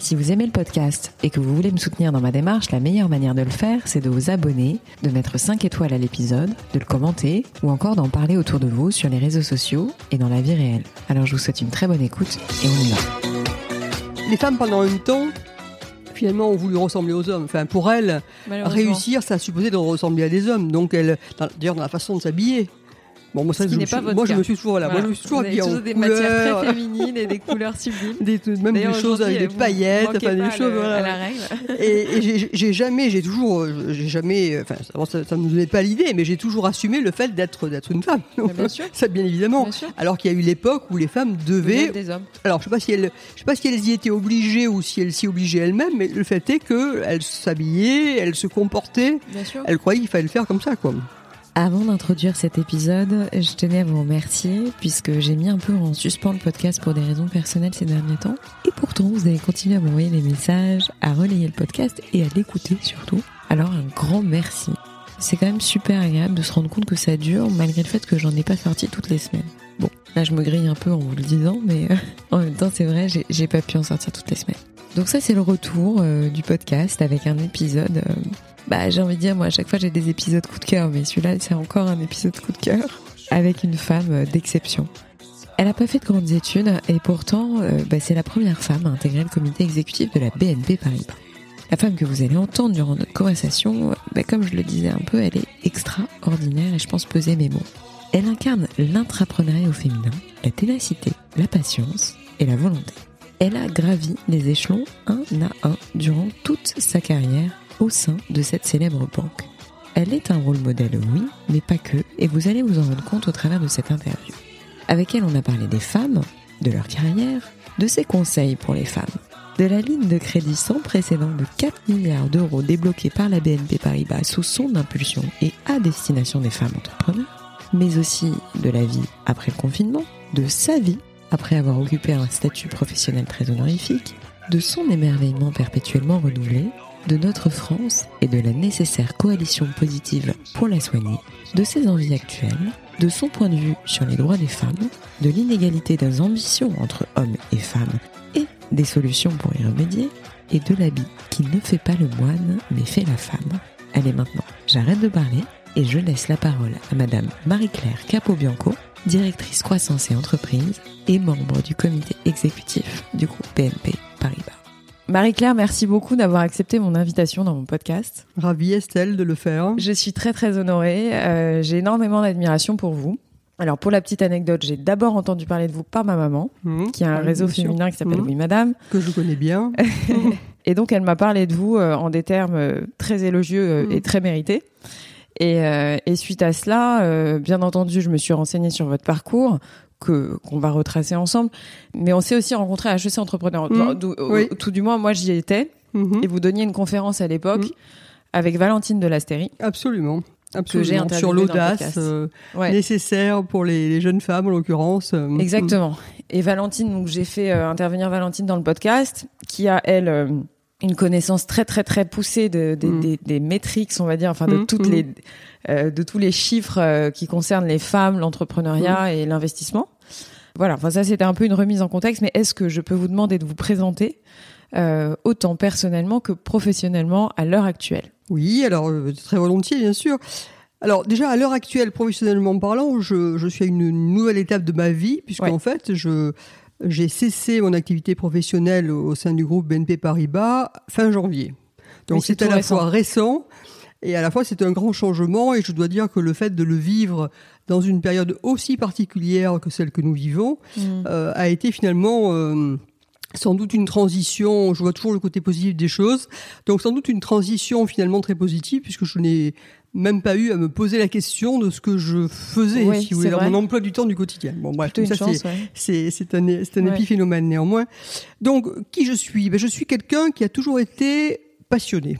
Si vous aimez le podcast et que vous voulez me soutenir dans ma démarche, la meilleure manière de le faire, c'est de vous abonner, de mettre 5 étoiles à l'épisode, de le commenter ou encore d'en parler autour de vous sur les réseaux sociaux et dans la vie réelle. Alors je vous souhaite une très bonne écoute et on y va. Les femmes, pendant un temps, finalement, ont voulu ressembler aux hommes. Enfin, pour elles, réussir, ça a supposé de ressembler à des hommes. Donc, elles, d'ailleurs, dans la façon de s'habiller, Bon, moi, ça, je, moi je me suis toujours, voilà, moi, je me suis toujours habillée en des matières très féminines et des couleurs sublimes. Des, même des choses avec des paillettes, enfin, des choses, voilà. À la règle. et, et j'ai jamais, j'ai toujours, j'ai jamais, enfin, ça, ça me donnait pas l'idée, mais j'ai toujours assumé le fait d'être, d'être une femme. bien sûr. ça, bien évidemment. Bien sûr. Alors qu'il y a eu l'époque où les femmes devaient. Des hommes. Alors, je sais pas si elles, je sais pas si elles y étaient obligées ou si elles s'y obligeaient elles-mêmes, mais le fait est qu'elles s'habillaient, elles se comportaient. Bien sûr. Elles croyaient qu'il fallait le faire comme ça, quoi. Avant d'introduire cet épisode, je tenais à vous remercier puisque j'ai mis un peu en suspens le podcast pour des raisons personnelles ces derniers temps. Et pourtant, vous avez continué à m'envoyer des messages, à relayer le podcast et à l'écouter surtout. Alors un grand merci. C'est quand même super agréable de se rendre compte que ça dure malgré le fait que j'en ai pas sorti toutes les semaines. Bon, là je me grille un peu en vous le disant, mais euh, en même temps c'est vrai, j'ai pas pu en sortir toutes les semaines. Donc ça c'est le retour euh, du podcast avec un épisode euh, bah, j'ai envie de dire, moi, à chaque fois, j'ai des épisodes coup de cœur, mais celui-là, c'est encore un épisode coup de cœur avec une femme euh, d'exception. Elle n'a pas fait de grandes études et pourtant, bah, c'est la première femme à intégrer le comité exécutif de la BNP Paribas. La femme que vous allez entendre durant notre conversation, bah, comme je le disais un peu, elle est extraordinaire et je pense peser mes mots. Elle incarne l'intrapreneuriat au féminin, la ténacité, la patience et la volonté. Elle a gravi les échelons un à un durant toute sa carrière au sein de cette célèbre banque. Elle est un rôle modèle, oui, mais pas que, et vous allez vous en rendre compte au travers de cette interview. Avec elle, on a parlé des femmes, de leur carrière, de ses conseils pour les femmes, de la ligne de crédit sans précédent de 4 milliards d'euros débloquée par la BNP Paribas sous son impulsion et à destination des femmes entrepreneurs, mais aussi de la vie après le confinement, de sa vie après avoir occupé un statut professionnel très honorifique, de son émerveillement perpétuellement renouvelé de notre France et de la nécessaire coalition positive pour la soigner, de ses envies actuelles, de son point de vue sur les droits des femmes, de l'inégalité des ambitions entre hommes et femmes et des solutions pour y remédier, et de l'habit qui ne fait pas le moine mais fait la femme. Allez maintenant, j'arrête de parler et je laisse la parole à Madame Marie-Claire Capobianco, directrice croissance et entreprise et membre du comité exécutif du groupe BNP Paribas. Marie-Claire, merci beaucoup d'avoir accepté mon invitation dans mon podcast. Ravie Estelle de le faire. Je suis très très honorée. Euh, j'ai énormément d'admiration pour vous. Alors pour la petite anecdote, j'ai d'abord entendu parler de vous par ma maman, Mmh. qui a un Oui, réseau sûr. féminin qui s'appelle Mmh. Oui Madame. Que je connais bien. Et donc elle m'a parlé de vous euh, en des termes euh, très élogieux euh, Mm. et très mérités. Et, euh, et suite à cela, euh, bien entendu, je me suis renseignée sur votre parcours que qu'on va retracer ensemble. Mais on s'est aussi rencontrés à HEC Entrepreneur. Mm. Oui. Tout du moins, moi j'y étais. Mhm. Et vous donniez une conférence à l'époque Mm. avec Valentine de Lastérie. Absolument. j'ai Absolument. interviewé Sur l'audace euh, Ouais. nécessaire pour les, les jeunes femmes, en l'occurrence. Exactement. Et Valentine, donc j'ai fait euh, intervenir Valentine dans le podcast, qui a elle une connaissance très très très poussée de, des- Mm. des, des métriques, on va dire, enfin de Mm, toutes mm. les euh, de tous les chiffres euh, qui concernent les femmes, l'entrepreneuriat et l'investissement. Voilà. Enfin ça c'était un peu une remise en contexte, mais est-ce que je peux vous demander de vous présenter euh, autant personnellement que professionnellement à l'heure actuelle? Oui, alors euh, très volontiers, bien sûr. Alors déjà, à l'heure actuelle, professionnellement parlant, je, je suis à une nouvelle étape de ma vie, puisqu'en Ouais. fait, je j'ai cessé mon activité professionnelle au sein du groupe BNP Paribas fin janvier. Donc c'est à la récent. fois récent et à la fois c'est un grand changement et je dois dire que le fait de le vivre dans une période aussi particulière que celle que nous vivons euh, a été finalement euh, sans doute une transition, je vois toujours le côté positif des choses, donc sans doute une transition finalement très positive puisque je n'ai même pas eu à me poser la question de ce que je faisais, Oui, si vous voulez, dans mon emploi du temps du quotidien. Bon, bref, tout ça, c'est, ouais. un, c'est un Ouais. épiphénomène néanmoins. Donc, qui je suis? Ben, Je suis quelqu'un qui a toujours été passionné.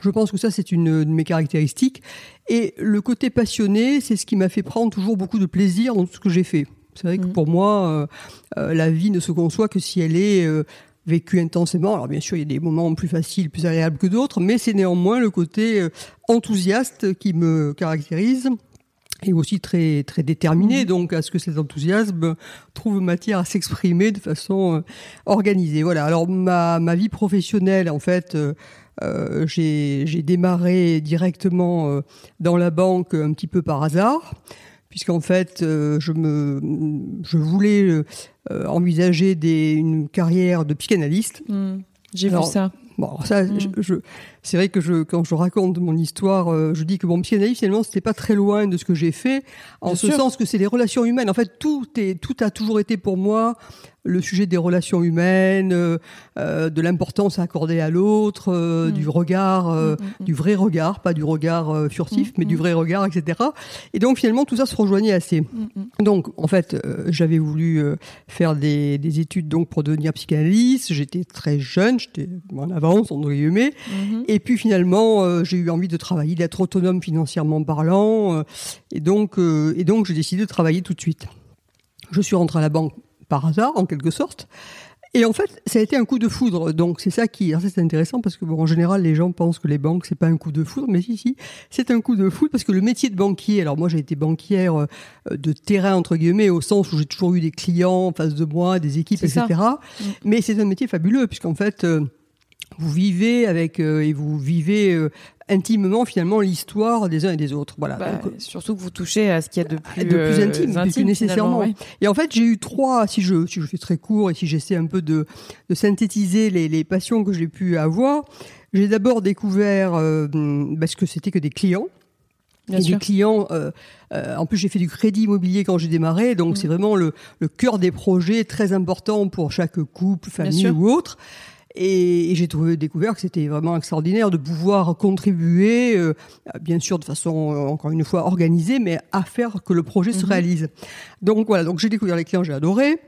Je pense que ça, c'est une de mes caractéristiques. Et le côté passionné, c'est ce qui m'a fait prendre toujours beaucoup de plaisir dans tout ce que j'ai fait. C'est vrai que mm. pour moi, la vie ne se conçoit que si elle est vécue intensément. Alors bien sûr, il y a des moments plus faciles, plus agréables que d'autres, mais c'est néanmoins le côté enthousiaste qui me caractérise et aussi très très déterminé, mmh. donc à ce que cet enthousiasme trouve matière à s'exprimer de façon euh, organisée. Voilà. Alors ma ma vie professionnelle, en fait, euh, euh j'ai j'ai démarré directement euh, dans la banque un petit peu par hasard, puisqu'en fait je me je voulais envisager des une carrière de psychanalyste. Mmh. J'ai vu ça. Bon, ça, je, c'est vrai que je, quand je raconte mon histoire, euh, je dis que mon psychanalyse finalement c'était pas très loin de ce que j'ai fait, en ce sens que c'est les relations humaines. En fait, tout est, tout a toujours été pour moi le sujet des relations humaines, euh, euh, de l'importance accordée à l'autre, euh, mm. du regard, mm, mm, du vrai regard, pas du regard furtif, mais du vrai regard, etc. Et donc finalement tout ça se rejoignait assez. Donc en fait j'avais voulu faire des, des, études donc pour devenir psychanalyste. J'étais très jeune, j'étais en avance entre guillemets. Et puis finalement j'ai eu envie de travailler, d'être autonome financièrement parlant. et donc et donc j'ai décidé de travailler tout de suite. Je suis rentré à la banque par hasard, en quelque sorte. Et en fait, ça a été un coup de foudre. Donc c'est ça qui, c'est intéressant parce que bon, en général, les gens pensent que les banques c'est pas un coup de foudre, mais si si, c'est un coup de foudre parce que le métier de banquier. Alors moi, j'ai été banquière euh, de terrain entre guillemets au sens où j'ai toujours eu des clients en face de moi, des équipes, etc. Mais c'est un métier fabuleux puisqu'en fait. Euh, vous vivez avec euh, et vous vivez intimement finalement l'histoire des uns et des autres. Voilà. Bah, surtout que vous touchez à ce qu'il y a de plus, de plus euh, intime, plus nécessairement. Et en fait, j'ai eu trois, si je, si je fais très court et si j'essaie un peu de, de synthétiser les, les passions que j'ai pu avoir, j'ai d'abord découvert euh, parce que c'était que des clients. Bien et des clients. Euh, euh, en plus, j'ai fait du crédit immobilier quand j'ai démarré, donc mm. c'est vraiment le, le cœur des projets très important pour chaque couple, famille ou autre. Et, j'ai trouvé découvert que c'était vraiment extraordinaire de pouvoir contribuer, euh, bien sûr de façon euh, encore une fois organisée, mais à faire que le projet se mhm. réalise. Donc voilà, donc j'ai découvert les clients, j'ai adoré.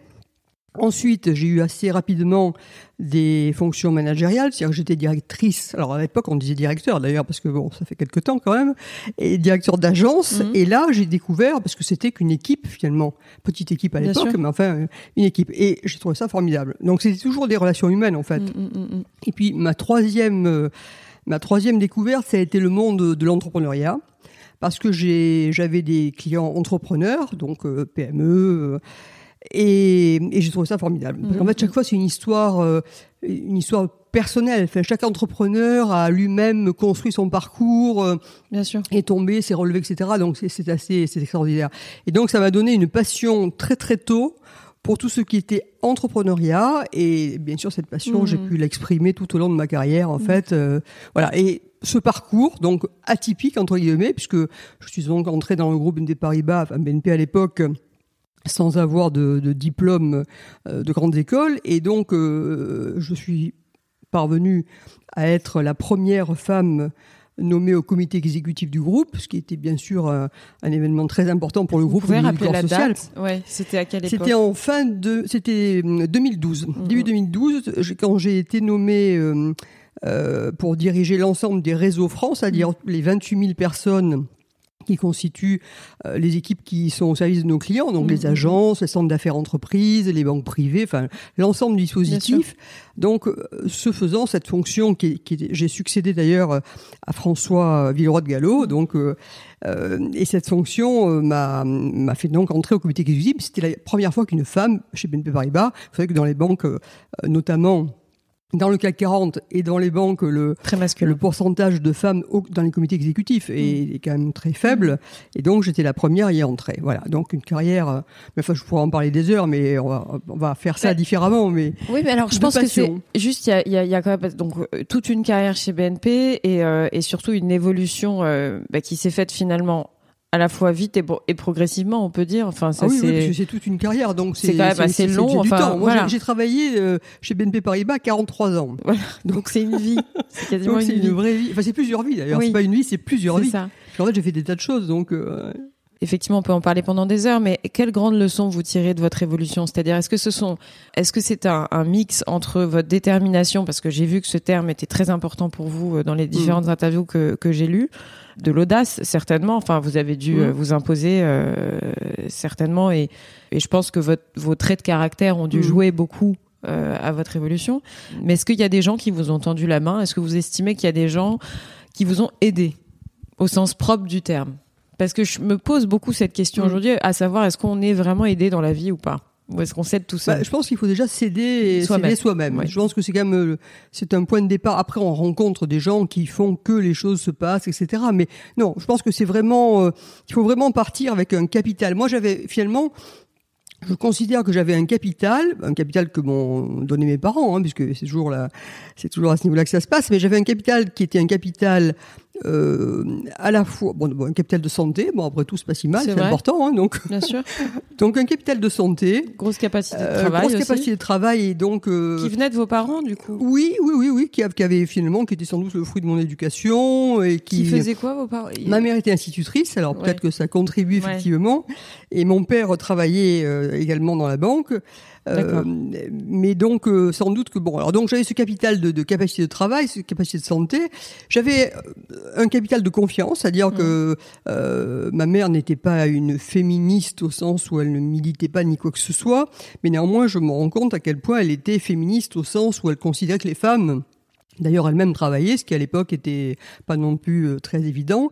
Ensuite, j'ai eu assez rapidement des fonctions managériales, c'est-à-dire que j'étais directrice. Alors à l'époque, on disait directeur d'ailleurs parce que bon, ça fait quelque temps quand même, et directeur d'agence. Mhm. Et là, j'ai découvert parce que c'était qu'une équipe finalement, petite équipe à l'époque, mais enfin une équipe. Et j'ai trouvé ça formidable. Donc c'était toujours des relations humaines en fait. Mhm, mhm, et puis ma troisième, euh, ma troisième découverte, ça a été le monde de l'entrepreneuriat parce que j'avais des clients entrepreneurs, donc euh, PME. Et, et j'ai trouvé ça formidable. Parce qu'en fait, chaque fois, c'est une histoire, euh, une histoire personnelle. Enfin, chaque entrepreneur a lui-même construit son parcours, euh, bien sûr, est tombé, s'est relevé, etc. Donc c'est assez, c'est extraordinaire. Et donc ça m'a donné une passion très très tôt pour tout ce qui était entrepreneuriat. Et bien sûr, cette passion, j'ai mmh. pu l'exprimer tout au long de ma carrière, en mmh. fait. Euh, voilà. Et ce parcours, donc atypique entre guillemets, puisque je suis donc entré dans le groupe BNP Paribas, enfin BNP à l'époque sans avoir de, de diplôme euh, de grande école. Et donc, euh, je suis parvenue à être la première femme nommée au comité exécutif du groupe, ce qui était bien sûr un, événement très important pour le groupe. Vous pouvez rappeler la date? Ouais, c'était à quelle époque? C'était en fin de, c'était 2012, mmh, début 2012, mmh. quand j'ai été nommée euh, euh, pour diriger l'ensemble des réseaux France, c'est-à-dire mmh. les 28 000 personnes qui constituent euh, les équipes qui sont au service de nos clients, donc les mmh, mmh. agences, les centres d'affaires entreprises, les banques privées, enfin l'ensemble du dispositif. Donc, euh, ce faisant, cette fonction qui, qui j'ai succédé d'ailleurs euh, à François Villeroy de Gallo, donc euh, et cette fonction m'a m'a fait donc entrer au comité exécutif. C'était la première fois qu'une femme chez BNP Paribas, vous savez que dans les banques, notamment dans le CAC 40 et dans les banques, le, le pourcentage de femmes dans les comités exécutifs est, mm. quand même très faible. Et donc, j'étais la première à y entrer. Voilà. Donc, une carrière, euh, mais enfin, je pourrais en parler des heures, mais on va, on va faire ça différemment. Mais oui, mais alors, je pense que c'est juste, il y a, y, a, y a, quand même donc euh, toute une carrière chez BNP et, euh, et surtout une évolution bah, qui s'est faite finalement à la fois vite et, et, progressivement, on peut dire. Enfin, ça, ah oui, c'est oui, toute une carrière, donc c'est quand même assez long. Enfin, Moi, j'ai travaillé euh, chez BNP Paribas 43 ans. Voilà. Donc c'est une vie. C'est quasiment une, une, vraie vie. Enfin, c'est plusieurs vies d'ailleurs. C'est pas une vie, c'est plusieurs vies. Ça. En fait, j'ai fait des tas de choses, donc. Euh... effectivement, on peut en parler pendant des heures, mais quelles grandes leçons vous tirez de votre évolution? C'est-à-dire, est-ce que ce sont, est-ce que c'est un, mix entre votre détermination, parce que j'ai vu que ce terme était très important pour vous dans les différentes mm. interviews que, que j'ai lues, de l'audace certainement. Enfin, vous avez dû mm. vous imposer euh, certainement, et, et, je pense que votre, vos traits de caractère ont dû mm. jouer beaucoup euh, à votre évolution. Mais est-ce qu'il y a des gens qui vous ont tendu la main? Est-ce que vous estimez qu'il y a des gens qui vous ont aidé au sens propre du terme? Parce que je me pose beaucoup cette question mm. aujourd'hui, à savoir est-ce qu'on est vraiment aidé dans la vie ou pas ou est-ce qu'on cède tout ça bah, Je pense qu'il faut déjà céder soi-même. Soi-même. Je pense que c'est quand même euh, c'est un point de départ. Après, on rencontre des gens qui font que les choses se passent, etc. Mais non, je pense que c'est vraiment, euh, il faut vraiment partir avec un capital. Moi, j'avais finalement, je considère que j'avais un capital, un capital que m'ont donné mes parents, hein, puisque c'est toujours là, c'est toujours à ce niveau-là que ça se passe. Mais j'avais un capital qui était un capital euh, à la fois bon, bon, un capital de santé bon après tout c'est pas si mal c'est important hein, donc bien sûr. Donc un capital de santé. Grosse capacité de euh, travail grosse capacité de travail et donc euh, qui venait de vos parents du coup. Oui oui oui oui qui, qui avait finalement qui était sans doute le fruit de mon éducation et qui, qui faisait quoi vos parents? Ma mère était institutrice alors peut-être que ça contribue effectivement. Et mon père travaillait également dans la banque. euh, mais donc euh, sans doute que bon, alors donc j'avais ce capital de, de, capacité de travail, ce capacité de santé. J'avais euh, un capital de confiance, c'est-à-dire que euh, ma mère n'était pas une féministe au sens où elle ne militait pas ni quoi que ce soit, mais néanmoins je me rends compte à quel point elle était féministe au sens où elle considérait que les femmes D'ailleurs, elle-même travaillait, ce qui à l'époque était pas non plus euh, très évident.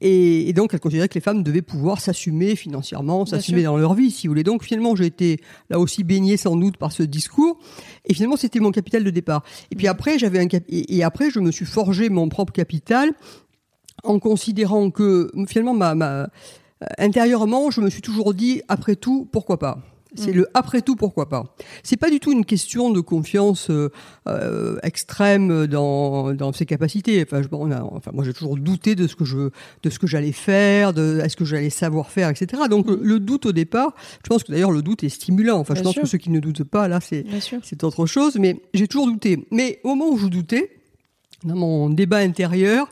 Et, donc, elle considérait que les femmes devaient pouvoir s'assumer financièrement, s'assumer dans leur vie, si vous voulez. Donc, finalement, j'ai été là aussi baignée sans doute par ce discours. Et finalement, c'était mon capital de départ. Et puis après, j'avais un cap et, après, je me suis forgé mon propre capital en considérant que finalement, ma, ma euh, intérieurement, je me suis toujours dit, après tout, pourquoi pas? C'est mm. le après tout, pourquoi pas. C'est pas du tout une question de confiance euh, euh extrême dans, dans ses capacités. Enfin, je, bon, enfin moi j'ai toujours douté de ce que je de ce que j'allais faire, de est-ce que j'allais savoir faire, etc. Donc mm. le, doute au départ, je pense que d'ailleurs le doute est stimulant. Enfin, je pense que ceux qui ne doutent pas là, c'est c'est autre chose. Mais j'ai toujours douté. Mais au moment où je doutais, dans mon débat intérieur,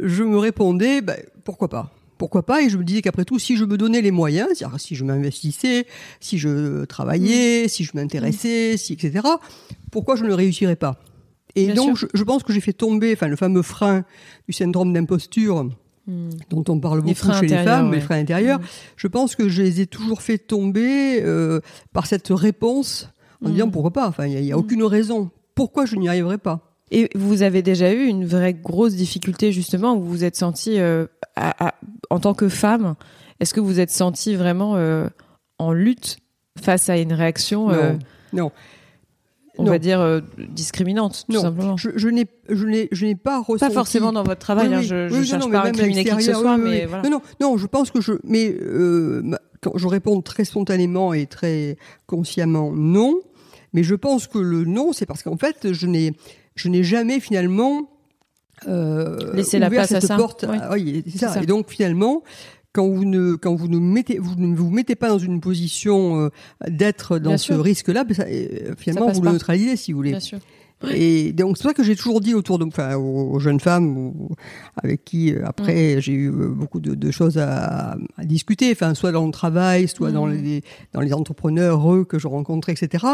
je me répondais, bah, pourquoi pas pourquoi pas Et je me disais qu'après tout, si je me donnais les moyens, si je m'investissais, si je travaillais, mm. si je m'intéressais, si etc. Pourquoi je ne réussirais pas? Et donc, je, pense que j'ai fait tomber, enfin, le fameux frein du syndrome d'imposture. Mm. dont on parle beaucoup chez les femmes, les freins intérieurs, mm. je pense que je les ai toujours fait tomber euh, par cette réponse en disant pourquoi pas. Enfin, il n'y a, a aucune raison. Pourquoi je n'y arriverai pas? Et vous avez déjà eu une vraie grosse difficulté justement où vous vous êtes senti euh, en tant que femme, est-ce que vous êtes senti vraiment euh, en lutte face à une réaction euh, Non. On va dire discriminante, tout simplement? Je, je n'ai, je n'ai, je pas ressenti. Pas forcément dans votre travail. Hein, je, ne cherche pas à incriminer qui que ce soit, mais voilà. Non, non, non. Je pense que je, mais quand je réponds très spontanément et très consciemment non. Mais je pense que le non, c'est parce qu'en fait, je n'ai, je n'ai jamais finalement euh, laisser la place cette à ça. porte. Oui. Ah oui, ça. ça. Et donc finalement, quand vous ne quand vous ne mettez vous ne vous mettez pas dans une position euh, d'être dans ce risque-là, ben euh, finalement vous le neutralisez si vous voulez. Bien sûr. Et donc c'est ça que j'ai toujours dit autour de, enfin, aux, jeunes femmes avec qui euh, après j'ai eu beaucoup de, de choses à, à, discuter, enfin soit dans le travail, soit dans mmh. les dans les entrepreneurs eux que je rencontrais, etc.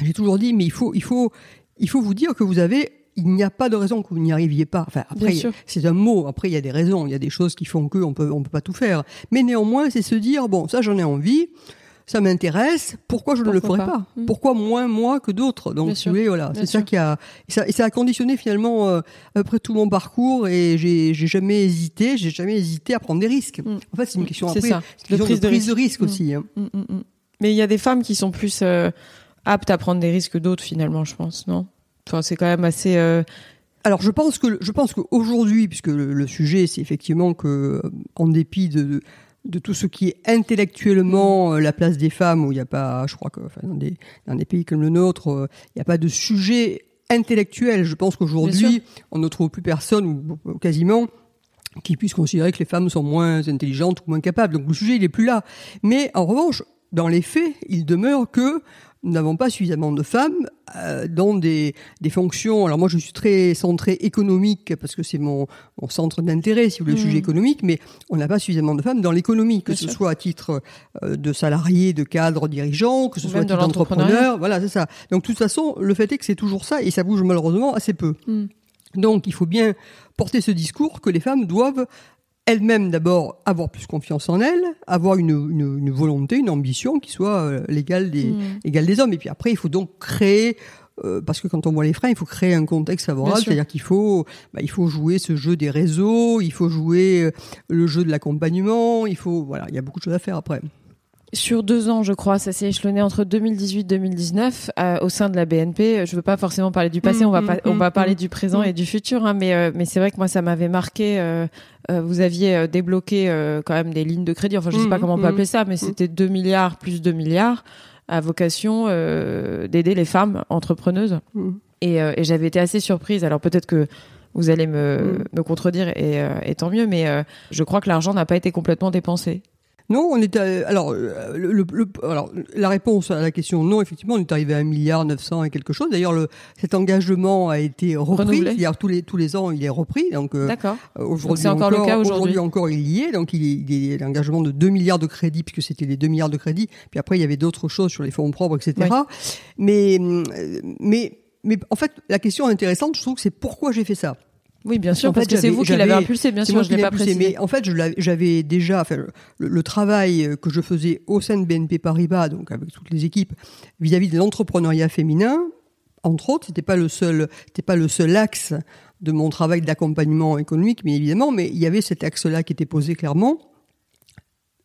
J'ai toujours dit mais il faut il faut il faut vous dire que vous avez il n'y a pas de raison que vous n'y arriviez pas. Enfin, après, c'est un mot. Après, il y a des raisons. Il y a des choses qui font que on peut, on peut pas tout faire. Mais néanmoins, c'est se dire, bon, ça, j'en ai envie. Ça m'intéresse. Pourquoi je ne le ferais pas, hmm. Pourquoi moins moi que d'autres Donc, voilà, c'est ça qui a et ça, et ça, a conditionné finalement euh, après tout mon parcours et j'ai jamais hésité, j'ai jamais hésité à prendre des risques. Hmm. En fait, c'est une question après, ça. Une question prise de, risque, de risque aussi. Hein. Mais il y a des femmes qui sont plus euh, aptes à prendre des risques que d'autres finalement, je pense, non? Enfin, c'est quand même assez. Euh, Alors, je pense que je pense qu'aujourd'hui, puisque le, sujet, c'est effectivement que, euh, en dépit de, de tout ce qui est intellectuellement euh, la place des femmes, où il n'y a pas, je crois que enfin, dans, des, dans des pays comme le nôtre, il n'y a pas de sujet intellectuel. Je pense qu'aujourd'hui, on ne trouve plus personne, ou quasiment, qui puisse considérer que les femmes sont moins intelligentes ou moins capables. Donc le sujet, il est plus là. Mais en revanche, dans les faits, il demeure que nous n'avons pas suffisamment de femmes euh, dans des, des fonctions. Alors moi, je suis très centré économique parce que c'est mon, mon centre d'intérêt, si vous voulez, le mmh. sujet économique, mais on n'a pas suffisamment de femmes dans l'économie, que ce soit à titre euh, de salarié, de cadre dirigeant, que ce soit à titre d'entrepreneur. Voilà, c'est ça. Donc, de toute façon, le fait est que c'est toujours ça et ça bouge malheureusement assez peu. Mmh. Donc, il faut bien porter ce discours que les femmes doivent elles-mêmes d'abord avoir plus confiance en elles, avoir une, une, une volonté, une ambition qui soit euh, l'égale des, mmh. des hommes. Et puis après, il faut donc créer euh, parce que quand on voit les freins, il faut créer un contexte favorable, c'est-à-dire qu'il faut, bah, il faut jouer ce jeu des réseaux, il faut jouer euh, le jeu de l'accompagnement, il faut, voilà, il y a beaucoup de choses à faire après. Sur deux ans, je crois, ça s'est échelonné entre 2018-2019 euh, au sein de la BNP. Je veux pas forcément parler du passé, on va pas, on va parler du présent et du futur, hein, mais euh, mais c'est vrai que moi ça m'avait marqué. Euh, vous aviez débloqué quand même des lignes de crédit. Enfin, je sais pas comment on peut appeler ça, mais c'était 2 milliards plus 2 milliards à vocation d'aider les femmes entrepreneuses. Et, et j'avais été assez surprise. Alors peut-être que vous allez me, me contredire et, et tant mieux, mais je crois que l'argent n'a pas été complètement dépensé. Non, on est alors euh, le, alors la réponse à la question non effectivement on est arrivé à un milliard 900 et quelque chose. D'ailleurs le cet engagement a été repris. C'est-à-dire tous les tous les ans il est repris. Donc euh, d'accord. Euh, aujourd'hui c'est encore, le cas aujourd'hui. encore il y est. Donc il, il est l'engagement de 2 milliards de crédits puisque c'était les 2 milliards de crédits. Puis après il y avait d'autres choses sur les fonds propres etc. Mais mais mais en fait la question intéressante je trouve que c'est pourquoi j'ai fait ça. Oui, bien sûr, parce, que c'est vous qui l'avez impulsé, bien sûr, je l'ai pas précisé. Mais en fait, j'avais déjà, enfin, le, travail que je faisais au sein de BNP Paribas, donc avec toutes les équipes, vis-à-vis de l'entrepreneuriat féminin, entre autres, c'était pas le seul, c'était pas le seul axe de mon travail d'accompagnement économique, bien évidemment, mais il y avait cet axe-là qui était posé clairement.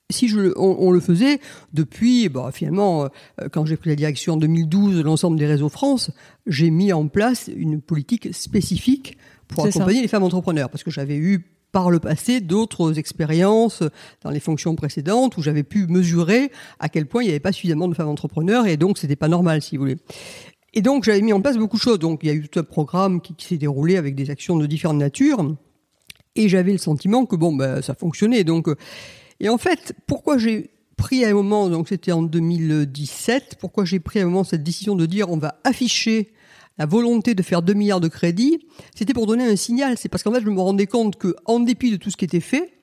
Si je, on, le faisait depuis, bah, finalement, euh, quand j'ai pris la direction en 2012 de l'ensemble des réseaux France, j'ai mis en place une politique spécifique pour accompagner les femmes entrepreneurs, parce que j'avais eu par le passé d'autres expériences dans les fonctions précédentes où j'avais pu mesurer à quel point il n'y avait pas suffisamment de femmes entrepreneurs et donc c'était pas normal si vous voulez. Et donc j'avais mis en place beaucoup de choses. Donc il y a eu tout un programme qui, s'est déroulé avec des actions de différentes natures et j'avais le sentiment que bon ben ça fonctionnait. Donc et en fait pourquoi j'ai pris à un moment donc c'était en 2017 pourquoi j'ai pris à un moment cette décision de dire on va afficher la volonté de faire 2 milliards de crédits, c'était pour donner un signal. C'est parce qu'en fait, je me rendais compte que, en dépit de tout ce qui était fait,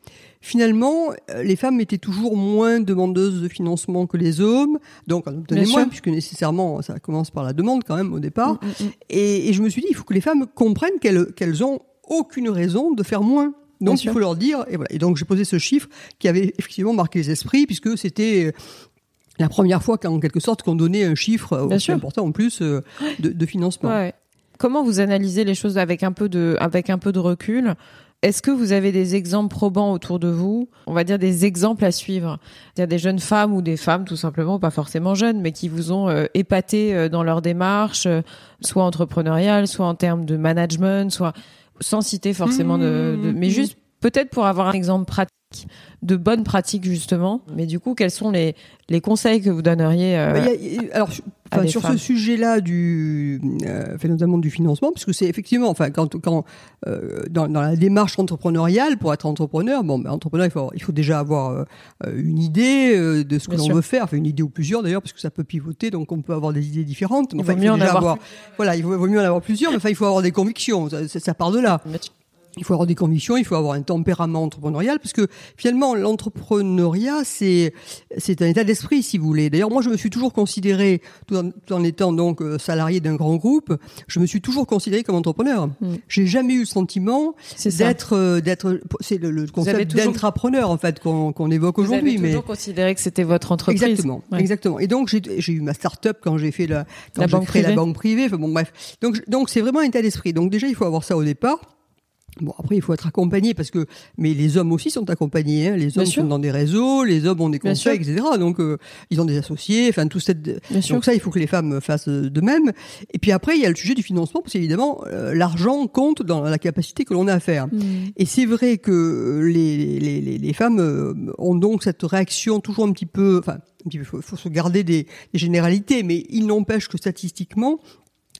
finalement, euh, les femmes étaient toujours moins demandeuses de financement que les hommes. Donc, on obtenait moins, puisque nécessairement, ça commence par la demande quand même au départ. Mm, mm, mm. Et, je me suis dit, il faut que les femmes comprennent qu'elles qu'elles ont aucune raison de faire moins. Donc il faut leur dire et voilà. Et donc j'ai posé ce chiffre qui avait effectivement marqué les esprits puisque c'était la première fois qu'en quelque sorte qu'on donnait un chiffre euh, aussi important en plus euh, de, financement. Comment vous analysez les choses avec un peu de avec un peu de recul? Est-ce que vous avez des exemples probants autour de vous? On va dire des exemples à suivre. Il y a des jeunes femmes ou des femmes tout simplement, pas forcément jeunes, mais qui vous ont euh, épaté dans leur démarche, soit entrepreneuriale, soit en termes de management, soit sans citer forcément de, de, mais mmh. juste peut-être pour avoir un exemple pratique de bonnes pratiques justement. Mais du coup, quels sont les, les conseils que vous donneriez euh, bah, Alors, sur ce sujet-là du, euh, notamment du financement, parce que c'est effectivement, enfin, quand, quand euh, dans, dans, la démarche entrepreneuriale, pour être entrepreneur, bon, ben, entrepreneur, il faut, il faut déjà avoir euh, une idée euh, de ce que l'on veut faire, enfin une idée ou plusieurs d'ailleurs, parce que ça peut pivoter, donc on peut avoir des idées différentes. Mais il vaut mieux en avoir, voilà, il vaut, mieux en avoir plusieurs, mais enfin, il faut avoir des convictions. Ça, ça part de là il faut avoir des convictions, il faut avoir un tempérament entrepreneurial, parce que finalement l'entrepreneuriat c'est c'est un état d'esprit, si vous voulez. D'ailleurs, moi je me suis toujours considéré, tout en, étant donc euh, salarié d'un grand groupe, je me suis toujours considéré comme entrepreneur. Mm. J'ai jamais eu le sentiment d'être euh, d'être c'est le, concept d'entrepreneur en fait qu'on évoque aujourd'hui. Vous avez toujours considéré que c'était votre entreprise. Exactement, exactement. Et donc j'ai eu ma start-up quand j'ai fait la quand j'ai créé la banque privée. Enfin, bon bref, donc donc c'est vraiment un état d'esprit. Donc déjà il faut avoir ça au départ. Bon, après, il faut être accompagné parce que, mais les hommes aussi sont accompagnés. Hein. Les hommes sont dans des réseaux, les hommes ont des conseils, etc. Donc, euh, ils ont des associés. Enfin, tout cette. Donc ça, il faut que les femmes fassent de même. Et puis après, il y a le sujet du financement parce qu'évidemment, euh, l'argent compte dans la capacité que l'on a à faire. Mm. Et c'est vrai que les, les, les, les, femmes euh, ont donc cette réaction toujours un petit peu. Enfin, il faut, faut se garder des, des généralités, mais il n'empêche que statistiquement,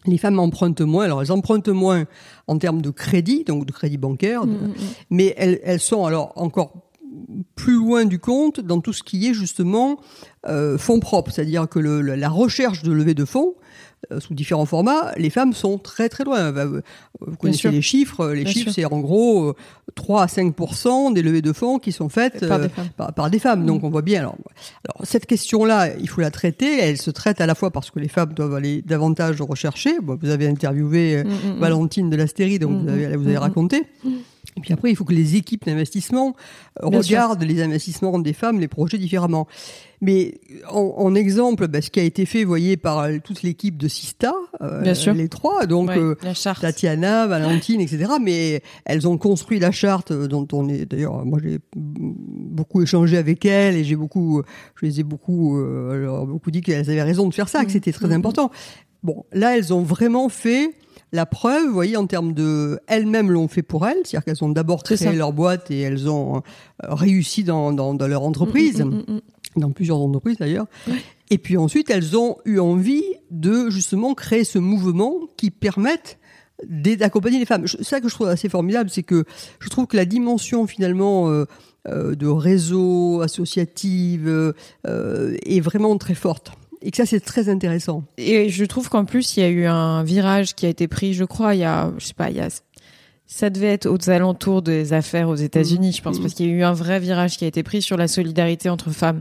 les femmes empruntent moins. Alors, elles empruntent moins en termes de crédit, donc de crédit bancaire, mm, mm, mm. mais elles, elles sont alors encore plus loin du compte dans tout ce qui est justement euh, fonds propres, c'est-à-dire que le, la recherche de levée de fonds sous différents formats, les femmes sont très très loin. Vous connaissez les chiffres. Les chiffres, c'est en gros 3 à 5% des levées de fonds qui sont faites par, des, femmes. Par, des femmes. Donc mm. on voit bien. Alors, alors cette question-là, il faut la traiter. Elle se traite à la fois parce que les femmes doivent aller davantage rechercher. vous avez interviewé mm, mm, Valentine de l'Astérie, donc vous avez, vous avez raconté. Et puis après, il faut que les équipes d'investissement regardent les investissements des femmes, les projets différemment. Mais en, exemple, bah, ce qui a été fait, vous voyez, par toute l'équipe de Sista, euh, les trois, donc euh, Tatiana, Valentine, etc. Mais elles ont construit la charte dont on est. D'ailleurs, moi j'ai beaucoup échangé avec elles et j'ai beaucoup, je les ai beaucoup, euh, beaucoup dit qu'elles avaient raison de faire ça, que mmh. c'était très mmh. important. Bon, là, elles ont vraiment fait la preuve, vous voyez, en termes de, elles-mêmes l'ont fait pour elles, c'est-à-dire qu'elles ont d'abord créé leur boîte et elles ont euh, réussi dans, dans, dans, leur entreprise, dans plusieurs entreprises d'ailleurs. Et puis ensuite, elles ont eu envie de justement créer ce mouvement qui permette d'accompagner les femmes. Ça que je trouve assez formidable, c'est que je trouve que la dimension finalement euh, euh, de réseau associative euh, est vraiment très forte et que ça c'est très intéressant. Et je trouve qu'en plus il y a eu un virage qui a été pris, je crois, il y a, je sais pas, il y a, ça devait être aux alentours des affaires aux États-Unis, je pense, mm. parce qu'il y a eu un vrai virage qui a été pris sur la solidarité entre femmes.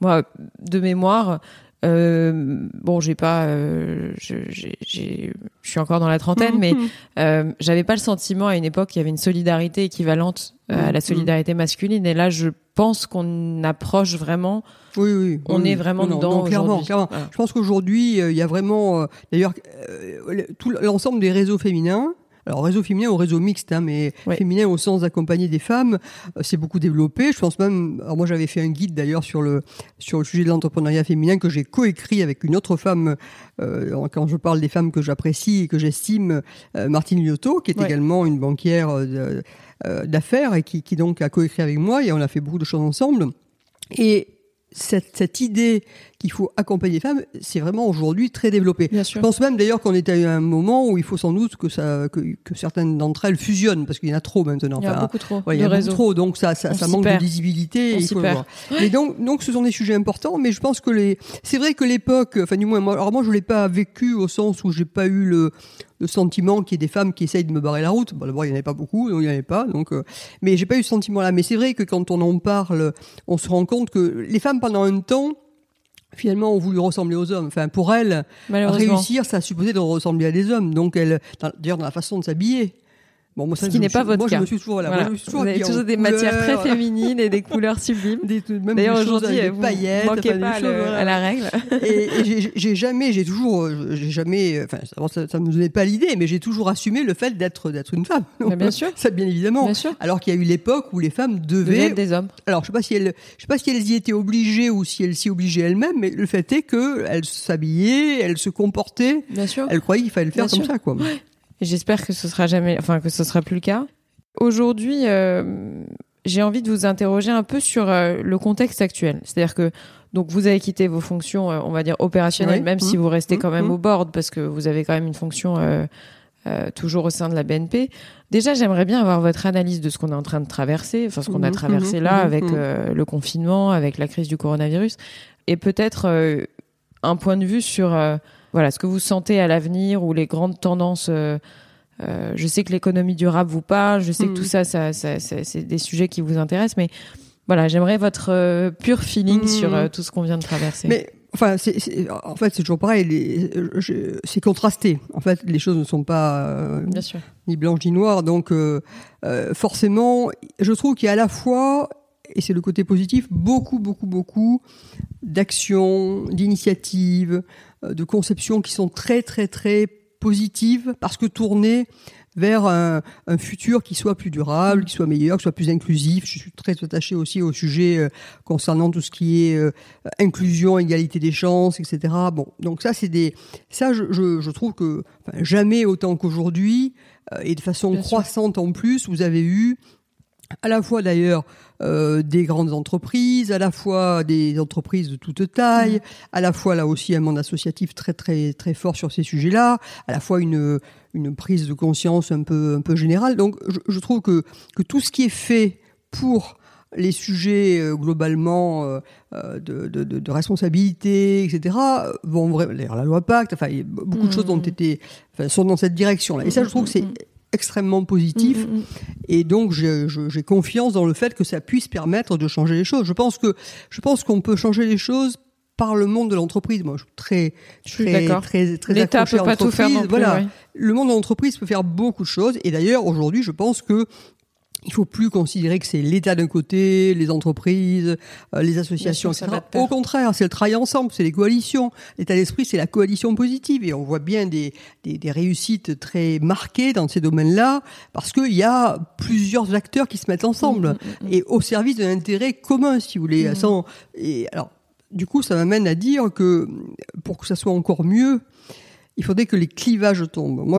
Moi, de mémoire, euh, bon, j'ai pas, euh, je, je suis encore dans la trentaine, mais euh, j'avais pas le sentiment à une époque qu'il y avait une solidarité équivalente euh, à la mm-hmm. solidarité masculine. Et là, je pense qu'on approche vraiment oui, oui. On est vraiment dedans clairement, clairement. Je pense qu'aujourd'hui, il y a vraiment, d'ailleurs, tout l'ensemble des réseaux féminins. Alors réseau féminin ou réseau mixte, hein, mais féminin au sens d'accompagner des femmes, c'est beaucoup développé. Je pense même, alors moi j'avais fait un guide d'ailleurs sur le sur le sujet de l'entrepreneuriat féminin que j'ai coécrit avec une autre femme. quand je parle des femmes que j'apprécie et que j'estime, Martine Liotto, qui est également une banquière d'affaires et qui, qui donc a coécrit avec moi et on a fait beaucoup de choses ensemble. Et cette, cette idée qu'il faut accompagner les femmes, c'est vraiment aujourd'hui très développé. Je pense même d'ailleurs qu'on est à un moment où il faut sans doute que ça, que, que certaines d'entre elles fusionnent parce qu'il y en a trop maintenant. Il y a beaucoup trop. il y a beaucoup trop, donc ça, ça, ça manque de visibilité. Et, et donc, donc ce sont des sujets importants, mais je pense que les, c'est vrai que l'époque, enfin du moins moi, alors moi je l'ai pas vécu au sens où j'ai pas eu le le sentiment qu'il y ait des femmes qui essayent de me barrer la route. Bon, d'abord, il n'y en avait pas beaucoup, donc il n'y en avait pas. Donc, euh, mais j'ai pas eu ce sentiment-là. Mais c'est vrai que quand on en parle, on se rend compte que les femmes, pendant un temps, finalement ont voulu ressembler aux hommes. Enfin, pour elles, réussir, ça a supposé de ressembler à des hommes. Donc, elles, d'ailleurs, dans la façon de s'habiller, Bon, moi, ça, Ce qui n'est pas votre cas. Je me suis toujours, voilà, Moi, je toujours vous avez toujours des matières très féminines et des couleurs sublimes. D'ailleurs, aujourd'hui, vous paillettes, manquez pas à la règle. et, et j'ai jamais, j'ai toujours, j'ai jamais, enfin, ça, ça me donnait pas l'idée, mais j'ai toujours assumé le fait d'être d'être une femme. bien sûr. Ça, bien évidemment. Bien sûr. Alors qu'il y a eu l'époque où les femmes devaient être des hommes. Alors, je sais pas si elles, je sais pas si elles y étaient obligées ou si elles s'y obligeaient elles-mêmes, mais le fait est que elles s'habillaient, elles se comportaient. Bien sûr. Elles croyaient qu'il fallait le faire comme ça, quoi. J'espère que ce sera jamais, enfin que ce sera plus le cas. Aujourd'hui, euh, j'ai envie de vous interroger un peu sur euh, le contexte actuel. C'est-à-dire que donc vous avez quitté vos fonctions, euh, on va dire opérationnelles, même si mmh. vous restez quand même mmh. au board parce que vous avez quand même une fonction toujours au sein de la BNP. Déjà, j'aimerais bien avoir votre analyse de ce qu'on est en train de traverser, enfin ce qu'on a mmh. traversé là avec le confinement, avec la crise du coronavirus, et peut-être un point de vue sur voilà ce que vous sentez à l'avenir ou les grandes tendances. Euh, je sais que l'économie durable vous parle, je sais que tout mm. ça, ça, c'est des sujets qui vous intéressent, mais voilà, j'aimerais votre euh, pur feeling mm. sur euh, tout ce qu'on vient de traverser. Mais enfin, en fait, c'est toujours pareil. C'est contrasté. En fait, les choses ne sont pas ni blanches ni noires. Donc, forcément, je trouve qu'il y a à la fois et c'est le côté positif, beaucoup, beaucoup, beaucoup d'actions, d'initiatives, de conceptions qui sont très, très, très positive parce que tournée vers un, futur qui soit plus durable, qui soit meilleur, qui soit plus inclusif. Je suis très attaché aussi au sujet euh, concernant tout ce qui est euh, inclusion, égalité des chances, etc. Bon, donc ça c'est des, ça je, je, trouve que jamais autant qu'aujourd'hui euh, et de façon croissante en plus, vous avez eu à la fois d'ailleurs euh, des grandes entreprises, à la fois des entreprises de toute taille, mmh. à la fois là aussi un monde associatif très très très fort sur ces sujets-là, à la fois une une prise de conscience un peu un peu générale. Donc je, je trouve que que tout ce qui est fait pour les sujets globalement de, de, de, responsabilité, etc. vont vraiment, la loi Pacte, enfin, beaucoup de choses ont été, enfin, sont dans cette direction-là. Et ça, je trouve que c'est extrêmement positif. Mm, mm, mm. Et donc, j'ai confiance dans le fait que ça puisse permettre de changer les choses. Je pense que je pense qu'on peut changer les choses par le monde de l'entreprise. Moi, je suis très, très, très, très L'État peut pas tout faire voilà. Le monde de l'entreprise peut faire beaucoup de choses. Et d'ailleurs, aujourd'hui, je pense que il faut plus considérer que c'est l'État d'un côté, les entreprises, euh, les associations, etc. Au contraire, c'est le travail ensemble, c'est les coalitions. L'état d'esprit, c'est la coalition positive. Et on voit bien des, des, des réussites très marquées dans ces domaines-là, parce qu'il y a plusieurs acteurs qui se mettent ensemble, mmh, mmh, mmh. et au service d'un intérêt commun, si vous voulez. Sans, et alors, du coup, ça m'amène à dire que pour que ça soit encore mieux, il faudrait que les clivages tombent. Moi,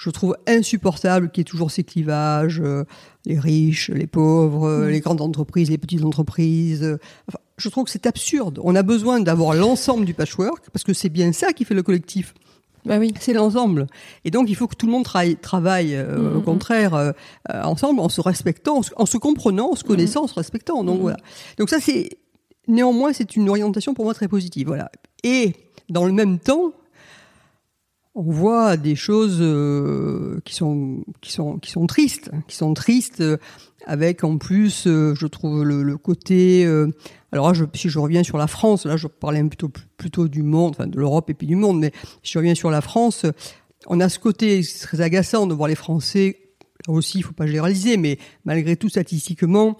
je trouve insupportable qu'il y ait toujours ces clivages, euh, les riches, les pauvres, euh, mmh. les grandes entreprises, les petites entreprises. Euh, enfin, je trouve que c'est absurde. On a besoin d'avoir l'ensemble du patchwork, parce que c'est bien ça qui fait le collectif. Bah oui. C'est l'ensemble. Et donc, il faut que tout le monde travaille, travaille euh, mm, au mm, contraire, euh, euh, ensemble, en se respectant, en se, comprenant, en se connaissant, en se respectant. Donc, voilà. Donc, ça, c'est, néanmoins, c'est une orientation pour moi très positive. Voilà. Et, dans le même temps, on voit des choses qui sont qui sont qui sont tristes, qui sont tristes avec en plus, je trouve le, le côté alors là, je, si je reviens sur la France, là je parlais plutôt plutôt du monde, enfin de l'Europe et puis du monde, mais si je reviens sur la France, on a ce côté très agaçant de voir les Français, là aussi il faut pas généraliser, mais malgré tout statistiquement,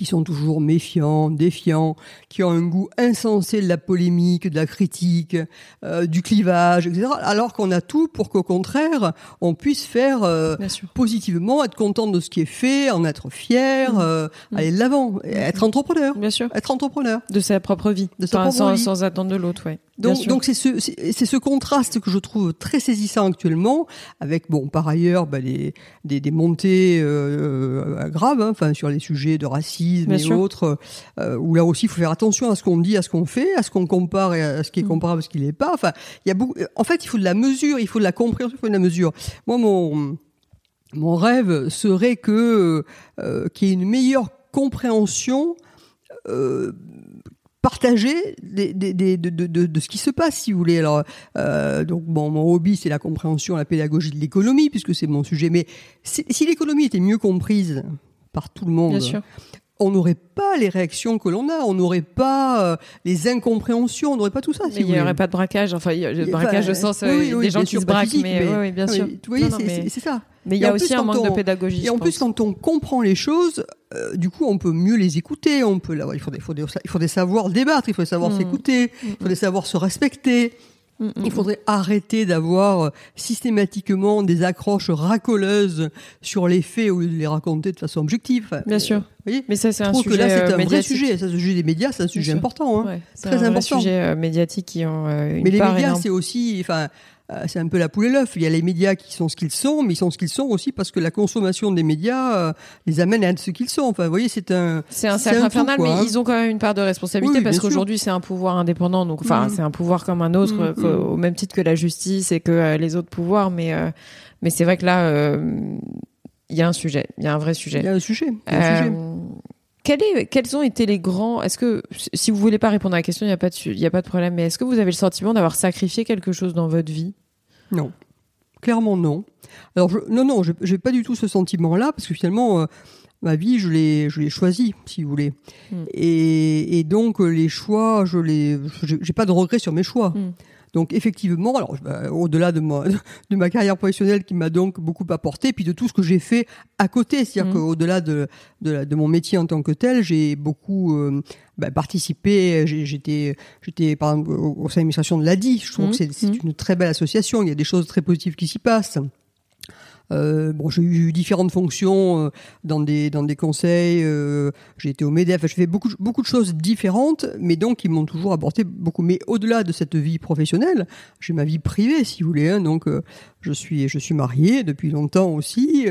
qui sont toujours méfiants, défiants, qui ont un goût insensé de la polémique, de la critique, euh, du clivage, etc. Alors qu'on a tout pour qu'au contraire, on puisse faire euh, positivement, être content de ce qui est fait, en être fier, mmh. euh, mmh. aller de l'avant, mmh. être entrepreneur. Bien sûr. Être entrepreneur. De sa propre vie. De sa propre vie. sans attendre de l'autre, ouais. Donc, donc c'est ce, c'est ce contraste que je trouve très saisissant actuellement, avec bon, par ailleurs, bah, les, des, des montées euh, graves, hein, enfin sur les sujets de racisme et autres, euh, où là aussi il faut faire attention à ce qu'on dit, à ce qu'on fait, à ce qu'on compare et à ce qui est mm. comparable, à ce qui n'est pas. Enfin, il y a beaucoup. En fait, il faut de la mesure, il faut de la compréhension, il faut de la mesure. Moi, mon mon rêve serait que euh, qu'il y ait une meilleure compréhension euh, partager des, des, des, de, de, de, ce qui se passe, si vous voulez. Alors, euh, donc, bon, mon hobby, c'est la compréhension, la pédagogie de l'économie, puisque c'est mon sujet. Mais si, si l'économie était mieux comprise par tout le monde, on n'aurait pas les réactions que l'on a, on n'aurait pas euh, les incompréhensions, on n'aurait pas tout ça. il n'y aurait pas de braquage, enfin, il y a, braquage au sens euh, des gens qui se braquent, mais, oui, bien sûr. Vous voyez, c'est ça. Mais il y a aussi un manque de pédagogie. Et en plus, quand on comprend les choses, euh, du coup, on peut mieux les écouter. On peut, là, il faut, il faut, des, savoir débattre, il faut savoir mmh. s'écouter, il faut des savoir se respecter. Mm, mm, Il faudrait arrêter d'avoir euh, systématiquement des accroches racoleuses sur les faits au lieu de les raconter de façon objective. Bien sûr. Vous voyez Mais ça, c'est un sujet que là, c'est un euh, vrai sujet. Ça, le sujet des médias, c'est un sujet important. Hein. Très un important. sujet euh, médiatique qui ont une Mais les médias, c'est aussi, enfin, euh, c'est un peu la poule et l'œuf. Il y a les médias qui sont ce qu'ils sont, mais ils sont ce qu'ils sont aussi parce que la consommation des médias euh, les amène à être ce qu'ils sont. Enfin, vous voyez, c'est un. C'est un cercle infernal, mais hein. ils ont quand même une part de responsabilité parce qu'aujourd'hui c'est un pouvoir indépendant, donc enfin mm. c'est un pouvoir comme un autre, mm, mm. au même titre que la justice et que euh, les autres pouvoirs, mais mais c'est vrai que là. il y a un sujet, il y a un vrai sujet. Il y a un sujet. Y a un sujet. Quel est, quels ont été les grands Est-ce que si vous voulez pas répondre à la question, il n'y a pas de, il y a pas de problème. Mais est-ce que vous avez le sentiment d'avoir sacrifié quelque chose dans votre vie? Non, clairement non. Alors je, non, non, j'ai pas du tout ce sentiment-là parce que finalement. Euh, ma vie, je l'ai, je l'ai choisie, si vous voulez. Hmm. Et, et, donc les choix, je les, j'ai pas de regrets sur mes choix. Hmm. Donc effectivement, alors bah, au-delà de ma, de ma carrière professionnelle qui m'a donc beaucoup apporté, puis de tout ce que j'ai fait à côté, c'est-à-dire mmh. qu'au-delà de, de, de, mon métier en tant que tel, j'ai beaucoup euh, bah, participé. J'étais, j'étais par exemple au, sein de l'administration de l'ADI. Je trouve mmh. que c'est mmh. une très belle association. Il y a des choses très positives qui s'y passent. Euh, bon, j'ai eu différentes fonctions euh, dans des dans des conseils. Euh, j'ai été au Medef. Je fais beaucoup beaucoup de choses différentes, mais donc qui m'ont toujours apporté beaucoup. Mais au-delà de cette vie professionnelle, j'ai ma vie privée, si vous voulez. Hein, donc, je suis je suis mariée depuis longtemps aussi,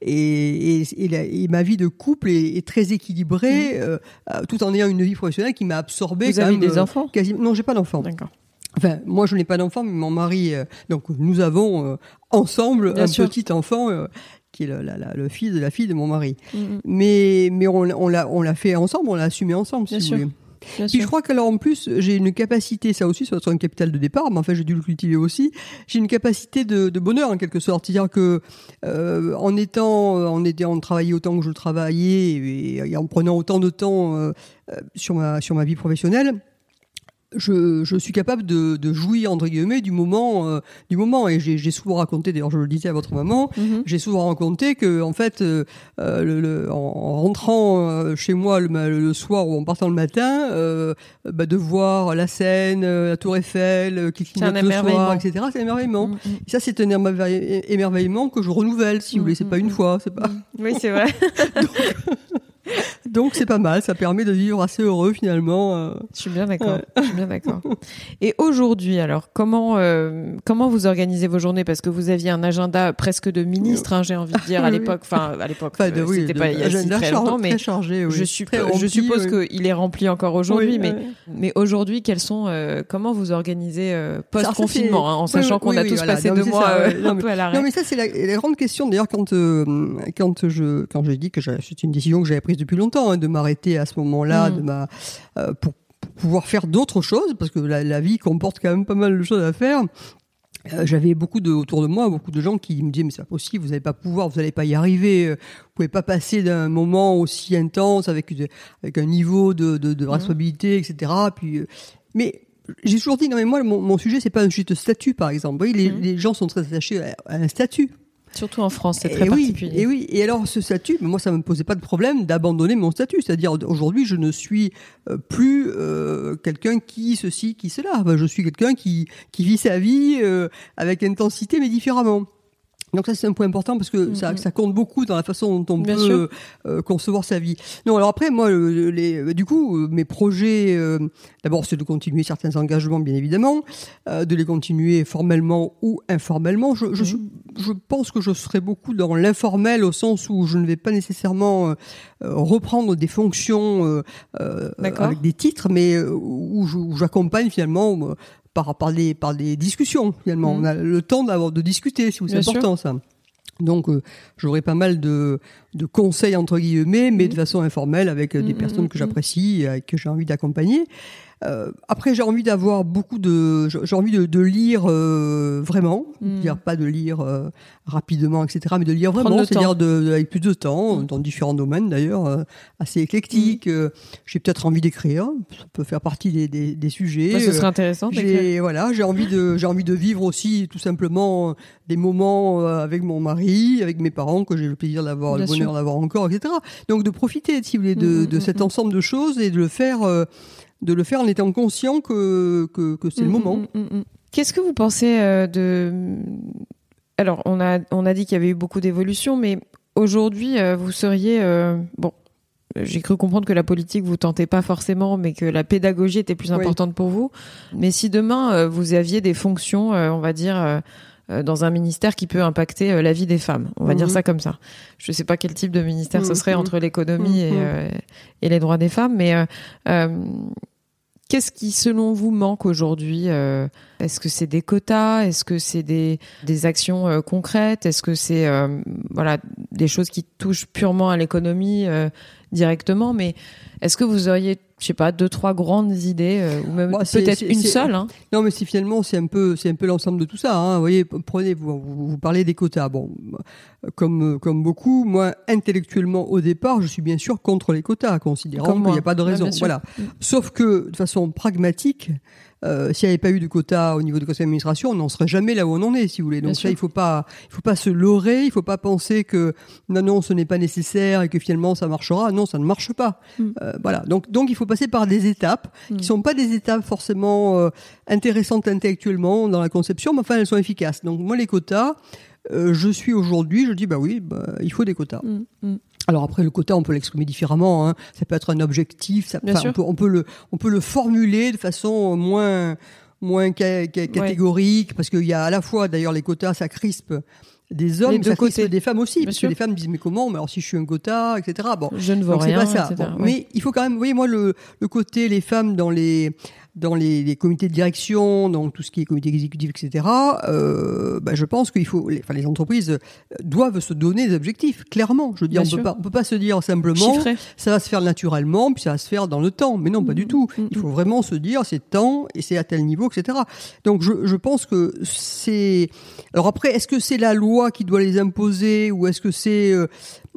et, et, et, ma vie de couple est, est très équilibrée, mmh. tout en ayant une vie professionnelle qui m'a absorbé. Vous avez des enfants? Non, j'ai pas d'enfants. D'accord. Enfin, moi, je n'ai pas d'enfant, mais mon mari. Euh, donc, nous avons euh, ensemble un petit enfant euh, qui est le, le, fils de la fille de mon mari. Mm, mm. Mais, mais on, on l'a, on l'a fait ensemble, on l'a assumé ensemble, si vous voulez. Puis je crois qu'alors en plus j'ai une capacité, ça aussi ça va être un capital de départ, mais en fait j'ai dû le cultiver aussi. J'ai une capacité de, de, bonheur en quelque sorte, c'est-à-dire que euh, en étant, en étant travaillant autant que je le travaillais et, et en prenant autant de temps euh, sur ma sur ma vie professionnelle, je, je, suis capable de, de, jouir entre guillemets du moment euh, du moment. Et j'ai souvent raconté d'ailleurs je le disais à votre maman mhm. j'ai souvent raconté que en fait euh, euh le, en, rentrant euh, chez moi le, le, soir ou en partant le matin bah, de voir la Seine la Tour Eiffel qui clignote le soir etc c'est émerveillement. Mhm, mhm. et ça c'est un émerveillement que je renouvelle si vous voulez. C'est pas une fois c'est pas oui c'est vrai. Donc c'est pas mal, ça permet de vivre assez heureux finalement. Euh. Je suis bien d'accord. Je suis bien d'accord. Et aujourd'hui, alors comment euh, comment vous organisez vos journées? Parce que vous aviez un agenda presque de ministre, hein, j'ai envie de dire à l'époque. Enfin à l'époque, enfin, euh, c'était pas il y a si très longtemps, mais chargé, je, je suppose qu'il est rempli encore aujourd'hui. mais mais aujourd'hui, quels sont comment vous organisez post confinement, hein, en sachant qu'on a tous passé deux mois un peu à l'arrêt. Non mais ça c'est la, la, grande question d'ailleurs quand quand je quand j'ai dit que c'est une décision que j'avais prise depuis longtemps Hein, de m'arrêter à ce moment-là, mm. de ma, euh, pour, pouvoir faire d'autres choses, parce que la, vie comporte quand même pas mal de choses à faire. Euh, j'avais beaucoup de autour de moi beaucoup de gens qui me disaient mais c'est pas possible vous n'allez pas pouvoir vous n'allez pas y arriver euh, vous pouvez pas passer d'un moment aussi intense avec avec un niveau de, de, mm. responsabilité etc puis mais j'ai toujours dit non mais moi mon, mon sujet c'est pas un juste statut par exemple vous voyez, les, mm. les gens sont très attachés à un statut Surtout en France, c'est très et particulier. et oui, et alors ce statut, moi ça me posait pas de problème d'abandonner mon statut, c'est-à-dire aujourd'hui je ne suis euh, plus euh, quelqu'un qui ceci, qui cela. je suis quelqu'un qui qui vit sa vie euh, avec intensité mais différemment. Donc ça c'est un point important parce que ça, ça, compte beaucoup dans la façon dont on peut euh, concevoir sa vie. Non alors après moi les, du coup euh, mes projets euh, d'abord c'est de continuer certains engagements bien évidemment, de les continuer formellement ou informellement. Je, je, mhm. je pense que je serai beaucoup dans l'informel au sens où je ne vais pas nécessairement reprendre des fonctions avec des titres, mais où j'accompagne finalement par, par, des, par des discussions finalement. Mmh. On a le temps d'avoir de discuter, si vous c'est important ça. Donc euh, j'aurai pas mal de, de conseils entre guillemets, mais de mmh. façon informelle avec euh, des mmh, personnes que j'apprécie et que j'ai envie d'accompagner. Euh, après, j'ai envie d'avoir beaucoup de, j'ai envie de, de lire euh, vraiment, mm. dire pas de lire euh, rapidement, etc., mais de lire vraiment, c'est-à-dire de, avec plus de temps, mm. dans différents domaines d'ailleurs, euh, assez éclectiques. Mm. j'ai peut-être envie d'écrire, ça peut faire partie des, des, des sujets. ce serait intéressant. J'ai voilà, j'ai envie de, j'ai envie de vivre aussi tout simplement des moments avec mon mari, avec mes parents que j'ai le plaisir d'avoir, le bonheur d'avoir encore, etc. Donc de profiter, si vous voulez, de, de cet ensemble de choses et de le faire de le faire en étant conscient que, que, que c'est le mm, moment. Mm, mm, Qu'est-ce que vous pensez euh, de... Alors, on a, on a dit qu'il y avait eu beaucoup d'évolutions, mais aujourd'hui, euh, vous seriez... Euh, bon, j'ai cru comprendre que la politique vous tentait pas forcément, mais que la pédagogie était plus importante pour vous. Mais si demain vous aviez des fonctions, on va dire dans un ministère qui peut impacter la vie des femmes, on va dire mhm. ça comme ça. Je sais pas quel type de ministère ce serait mhm. entre l'économie et, mhm. et, les droits des femmes, mais Qu'est-ce qui, selon vous, manque aujourd'hui euh, Est-ce que c'est des quotas Est-ce que c'est des, actions euh, concrètes Est-ce que c'est euh, voilà des choses qui touchent purement à l'économie directement Mais est-ce que vous auriez je sais pas, deux trois grandes idées euh, ou même peut-être une seule. Hein. Non, mais si finalement c'est un peu c'est un peu l'ensemble de tout ça. Hein. Vous voyez, prenez vous, vous, parlez des quotas. Bon, comme comme beaucoup, moi intellectuellement au départ, je suis bien sûr contre les quotas, considérant qu'il n'y a pas de raison. voilà. Mm. Sauf que de façon pragmatique, euh, s'il n'y avait pas eu de quotas au niveau du conseil d'administration, on n'en serait jamais là où on en est, si vous voulez. Donc ça, il faut pas, il faut pas se leurrer, il faut pas penser que non, non, ce n'est pas nécessaire et que finalement ça marchera. Non, ça ne marche pas. Mm. Euh, voilà. Donc, donc il faut passer par des étapes qui mm. sont pas des étapes forcément euh, intéressantes intellectuellement dans la conception, mais enfin elles sont efficaces. Donc moi, les quotas, euh, je suis aujourd'hui, je dis bah oui, bah, il faut des quotas. Mm, alors après le quota, on peut l'exprimer différemment. Hein. Ça peut être un objectif. Ça, on, peut, on, peut, le, on peut le formuler de façon moins moins catégorique parce qu'il y a à la fois d'ailleurs les quotas, ça crispe des hommes, ça crispe des femmes aussi, parce que les femmes disent mais comment, mais alors si je suis un quota, etc. Bon, je ne vois rien. Pas ça. Mais il faut quand même, vous voyez moi le, le côté les femmes dans les dans les, les, comités de direction, donc tout ce qui est comité exécutif, etc. Euh, bah, je pense qu'il faut, les, enfin, les entreprises doivent se donner des objectifs. Clairement, je veux dire, on peut pas, on peut pas se dire simplement, ça va se faire naturellement, puis ça va se faire dans le temps. Mais non, pas du mmh, tout. Mmh, Il faut vraiment se dire, c'est temps et c'est à tel niveau, etc. Donc, je, je pense que c'est. Alors après, est-ce que c'est la loi qui doit les imposer ou est-ce que c'est euh,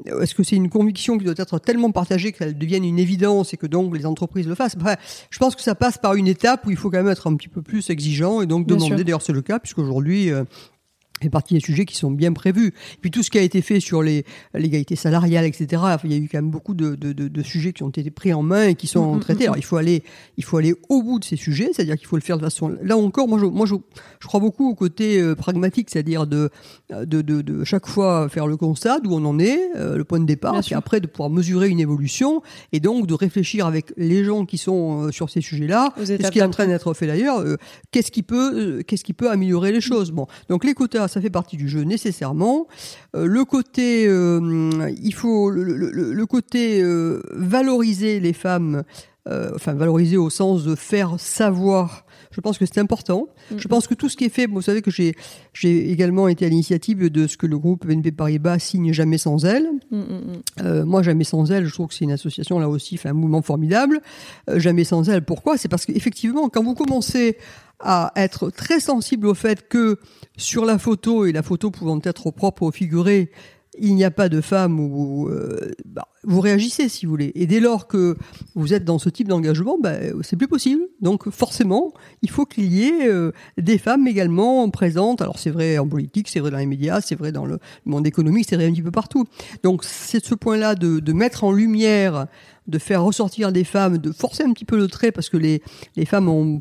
est-ce que c'est une conviction qui doit être tellement partagée qu'elle devienne une évidence et que donc les entreprises le fassent? Je pense que ça passe par une étape où il faut quand même être un petit peu plus exigeant et donc demander, d'ailleurs c'est le cas, puisqu'aujourd'hui, euh, fait partie des sujets qui sont bien prévus. Et puis tout ce qui a été fait sur l'égalité salariale, etc. il y a eu quand même beaucoup de, de, de, de, sujets qui ont été pris en main et qui sont mm, mm, traités. Mm, Alors il faut aller, il faut aller au bout de ces sujets, c'est-à-dire qu'il faut le faire de façon. Là encore, moi je, moi je, je crois beaucoup au côté euh, pragmatique, c'est-à-dire de, chaque fois faire le constat d'où on en est, euh, le point de départ, et après de pouvoir mesurer une évolution et donc de réfléchir avec les gens qui sont euh, sur ces sujets-là, ce qui est en train d'être fait d'ailleurs, qu'est-ce qui peut, qu'est-ce qui peut améliorer les choses? Bon, donc les quotas ça fait partie du jeu nécessairement. Euh, le côté, euh, il faut le, côté euh, valoriser les femmes, enfin valoriser au sens de faire savoir. Je pense que c'est important. Je pense que tout ce qui est fait, vous savez que j'ai j'ai également été à l'initiative de ce que le groupe BNP Paribas signe Jamais sans elle. Mm-hmm. moi, Jamais sans elle, je trouve que c'est une association là aussi, enfin un mouvement formidable. Jamais sans elle, pourquoi? C'est parce qu'effectivement, quand vous commencez à être très sensible au fait que sur la photo, et la photo pouvant être propre au figuré, il n'y a pas de femme où euh, bah, vous réagissez si vous voulez. Et dès lors que vous êtes dans ce type d'engagement, bah, c'est plus possible. Donc forcément, il faut qu'il y ait euh, des femmes également présentes. Alors c'est vrai en politique, c'est vrai dans les médias, c'est vrai dans le monde économique, c'est vrai un petit peu partout. Donc c'est ce point-là de, de mettre en lumière, de faire ressortir des femmes, de forcer un petit peu le trait parce que les, les femmes ont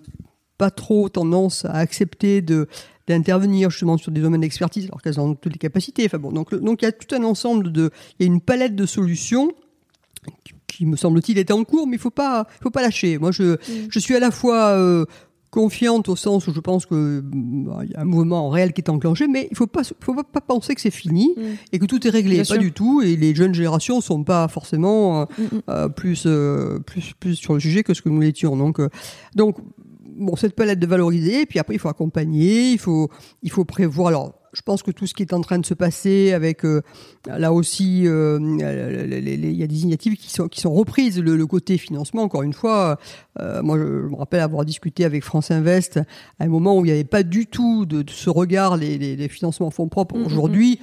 pas trop tendance à accepter de d'intervenir justement sur des domaines d'expertise alors qu'elles ont toutes les capacités. Enfin bon, donc donc il y a tout un ensemble de, il y a une palette de solutions qui, me semble-t-il était en cours, mais il faut pas, faut pas lâcher. Moi, je, mm. je suis à la fois euh, confiante au sens où je pense que bah, y a un mouvement réel qui est enclenché, mais il faut pas, faut pas, penser que c'est fini mm. et que tout est réglé, pas du tout. Et les jeunes générations sont pas forcément euh, mm, euh, plus, plus, plus sur le sujet que ce que nous l'étions. Donc, donc bon, cette palette de valoriser, et puis après, il faut accompagner, il faut, il faut prévoir. Alors, je pense que tout ce qui est en train de se passer avec euh, là aussi euh, il y a des initiatives qui sont qui sont reprises. Le, côté financement encore une fois euh, moi je, me rappelle avoir discuté avec France Invest à un moment où il n'y avait pas du tout de, ce regard les, les, financements en fonds propres. Mmh, mmh, aujourd'hui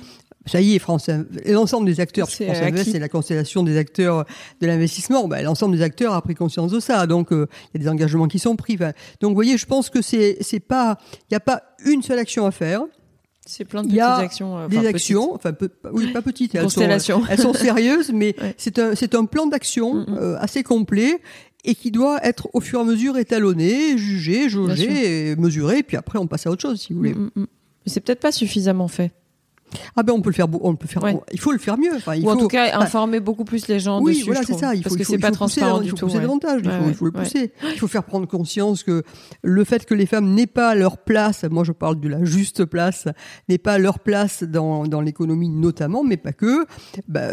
ça y est, France, l'ensemble des acteurs, c'est la constellation des acteurs de l'investissement. Ben, l'ensemble des acteurs a pris conscience de ça. Donc, euh, il y a des engagements qui sont pris. donc, vous voyez, je pense que c'est, c'est pas, il n'y a pas une seule action à faire. C'est plein de petites actions. Euh, des actions, enfin, oui, pas petites. Elles sont, elles sont sérieuses, mais c'est un, c'est un plan d'action mm, mm. euh, assez complet et qui doit être au fur et à mesure étalonné, jugé, jaugé, mesuré, et puis après on passe à autre chose, si vous voulez. Mm, mais c'est peut-être pas suffisamment fait. Ah ben on peut le faire, on peut faire, il faut le faire mieux. Enfin, il Ou en tout cas informer beaucoup plus les gens oui, dessus. voilà, c'est ça. Il parce faut, que c'est pas transparent du tout. Il faut pousser davantage. Il faut, le pousser. Il faut faire prendre conscience que le fait que les femmes n'aient pas leur place, moi je parle de la juste place, n'aient pas leur place dans, dans l'économie notamment, mais pas que, bah,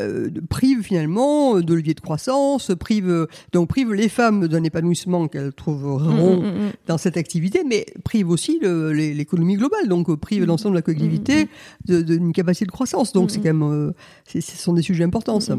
prive finalement de levier de croissance, prive donc prive les femmes d'un épanouissement qu'elles trouveront mm, mm, mm, dans cette activité, mais prive aussi l'économie globale, donc prive l'ensemble de la collectivité de, de une capacité de croissance. Donc, c'est quand même, euh, ce sont des sujets importants, ça.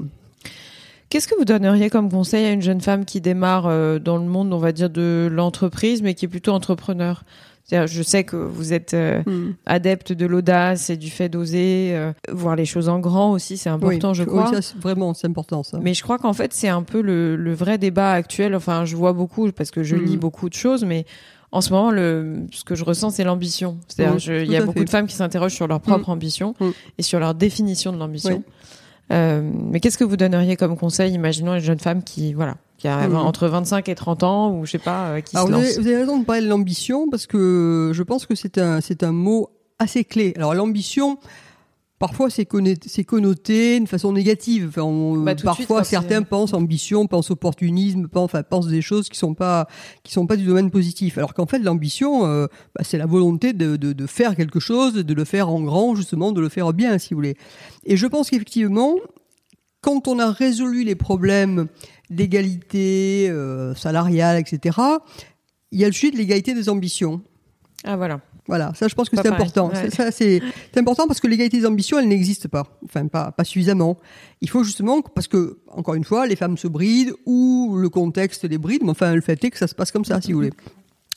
Qu'est-ce que vous donneriez comme conseil à une jeune femme qui démarre euh, dans le monde, on va dire, de l'entreprise, mais qui est plutôt entrepreneur? Je sais que vous êtes euh, mm. adepte de l'audace et du fait d'oser voir les choses en grand aussi, c'est important, je crois. Oui, vraiment, c'est important ça. Mais je crois qu'en fait, c'est un peu le, vrai débat actuel. Enfin, je vois beaucoup parce que je lis mm. beaucoup de choses, mais en ce moment, le, ce que je ressens, c'est l'ambition. C'est-à-dire, je- il y a beaucoup fait. de femmes qui s'interrogent sur leur propre ambition Mmh. et sur leur définition de l'ambition. Oui. Euh, mais qu'est-ce que vous donneriez comme conseil, imaginons une jeune femme qui, voilà, qui a entre 25 et 30 ans, ou je sais pas, euh, qui Alors se vous lance avez, vous avez raison de parler de l'ambition parce que je pense que c'est un, c'est un mot assez clé. Alors l'ambition, parfois c'est connoté, connoté de façon négative. Enfin, on- Bah, suite, parfois certains pensent ambition, pensent opportunisme, pensent, enfin, pensent des choses qui sont pas qui sont pas du domaine positif. Alors qu'en fait l'ambition, euh, bah, c'est la volonté de, de, de faire quelque chose, de le faire en grand, justement, de le faire bien, si vous voulez. Et je pense qu'effectivement, quand on a résolu les problèmes d'égalité euh, salariale, etc., il y a le sujet de l'égalité des ambitions. Ah voilà. Voilà, ça je pense que c'est important. ouais. Ça c'est important parce que l'égalité des ambitions, elle n'existe pas. Enfin pas pas suffisamment. Il faut justement parce que encore une fois, les femmes se brident ou le contexte les bride, mais enfin le fait est que ça se passe comme ça si vous voulez.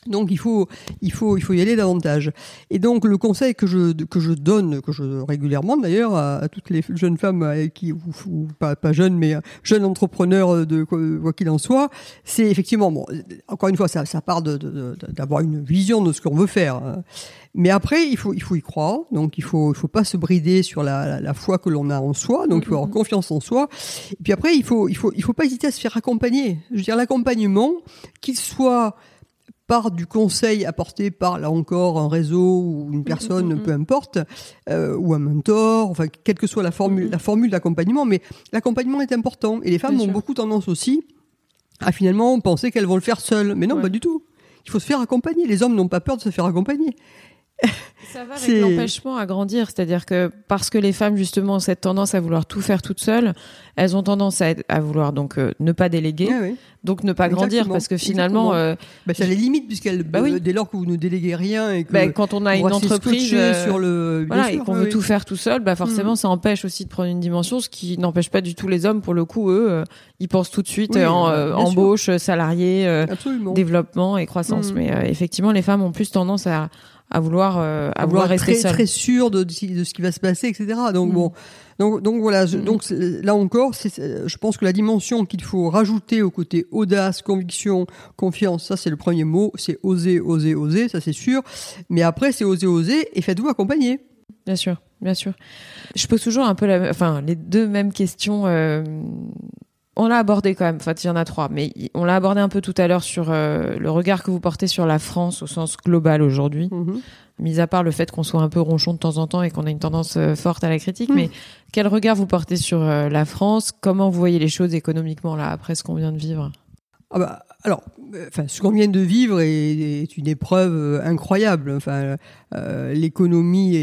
Donc il faut il faut il faut y aller davantage. Et donc le conseil que je que je donne que je régulièrement d'ailleurs à, à toutes les jeunes femmes avec qui ou, ou pas pas jeunes mais euh, jeunes entrepreneurs de quoi qu'il en soit, c'est effectivement bon encore une fois ça ça part de de- une vision de ce qu'on veut faire. hein. Mais après, il faut, il faut y croire. Donc, il faut, il faut pas se brider sur la, la, la foi que l'on a en soi. Donc, il faut avoir confiance en soi. Et puis après, il faut, il faut, il faut pas hésiter à se faire accompagner. Je veux dire, l'accompagnement, qu'il soit par du conseil apporté par, là encore, un réseau ou une personne, peu importe, euh, ou un mentor, enfin, quelle que soit la formule, la formule d'accompagnement, mais l'accompagnement est important. Et les femmes Bien ont sûr. beaucoup tendance aussi à finalement penser qu'elles vont le faire seules. Mais non, Ouais. pas du tout. Il faut se faire accompagner. Les hommes n'ont pas peur de se faire accompagner. Ça va avec l'empêchement à grandir, c'est-à-dire que parce que les femmes justement ont cette tendance à vouloir tout faire toutes seules, elles ont tendance à, être- à vouloir donc euh, ne pas déléguer, Ouais, ouais. donc ne pas grandir parce que finalement, euh, Bah, ça les limite puisqu'elles, Bah oui. euh, dès lors que vous ne déléguez rien et que bah, quand on a vous une entreprise euh, sur le, voilà, sûr, et qu'on oui, veut oui. tout faire tout seul, bah forcément Mhm. ça empêche aussi de prendre une dimension, ce qui n'empêche pas du tout les hommes pour le coup eux, euh, ils pensent tout de suite Oui, en sûr. embauche, salarié, euh, développement et croissance. Mhm. Mais euh, effectivement, les femmes ont plus tendance à, à vouloir euh, à, à vouloir rester très, sûr de, de ce qui va se passer, etc. Donc Mhm. bon, donc, donc voilà. je- Mhm. Donc là encore, c'est- je pense que la dimension qu'il faut rajouter au côté audace, conviction, confiance, ça c'est le premier mot. C'est oser, oser, oser, ça c'est sûr. Mais après, c'est oser, oser et faites-vous accompagner. Bien sûr, bien sûr. Je pose toujours un peu la, enfin, les deux mêmes questions. euh, on l'a abordé quand même. Enfin, il y en a trois, mais on l'a abordé un peu tout à l'heure sur euh, le regard que vous portez sur la France au sens global aujourd'hui. Mhm. Mis à part le fait qu'on soit un peu ronchon de temps en temps et qu'on a une tendance euh, forte à la critique, Mm. mais quel regard vous portez sur euh, la France? Comment vous voyez les choses économiquement là après ce qu'on vient de vivre? Ah bah, alors, enfin, ce qu'on vient de vivre est, est une épreuve euh, incroyable. Enfin, euh, l'économie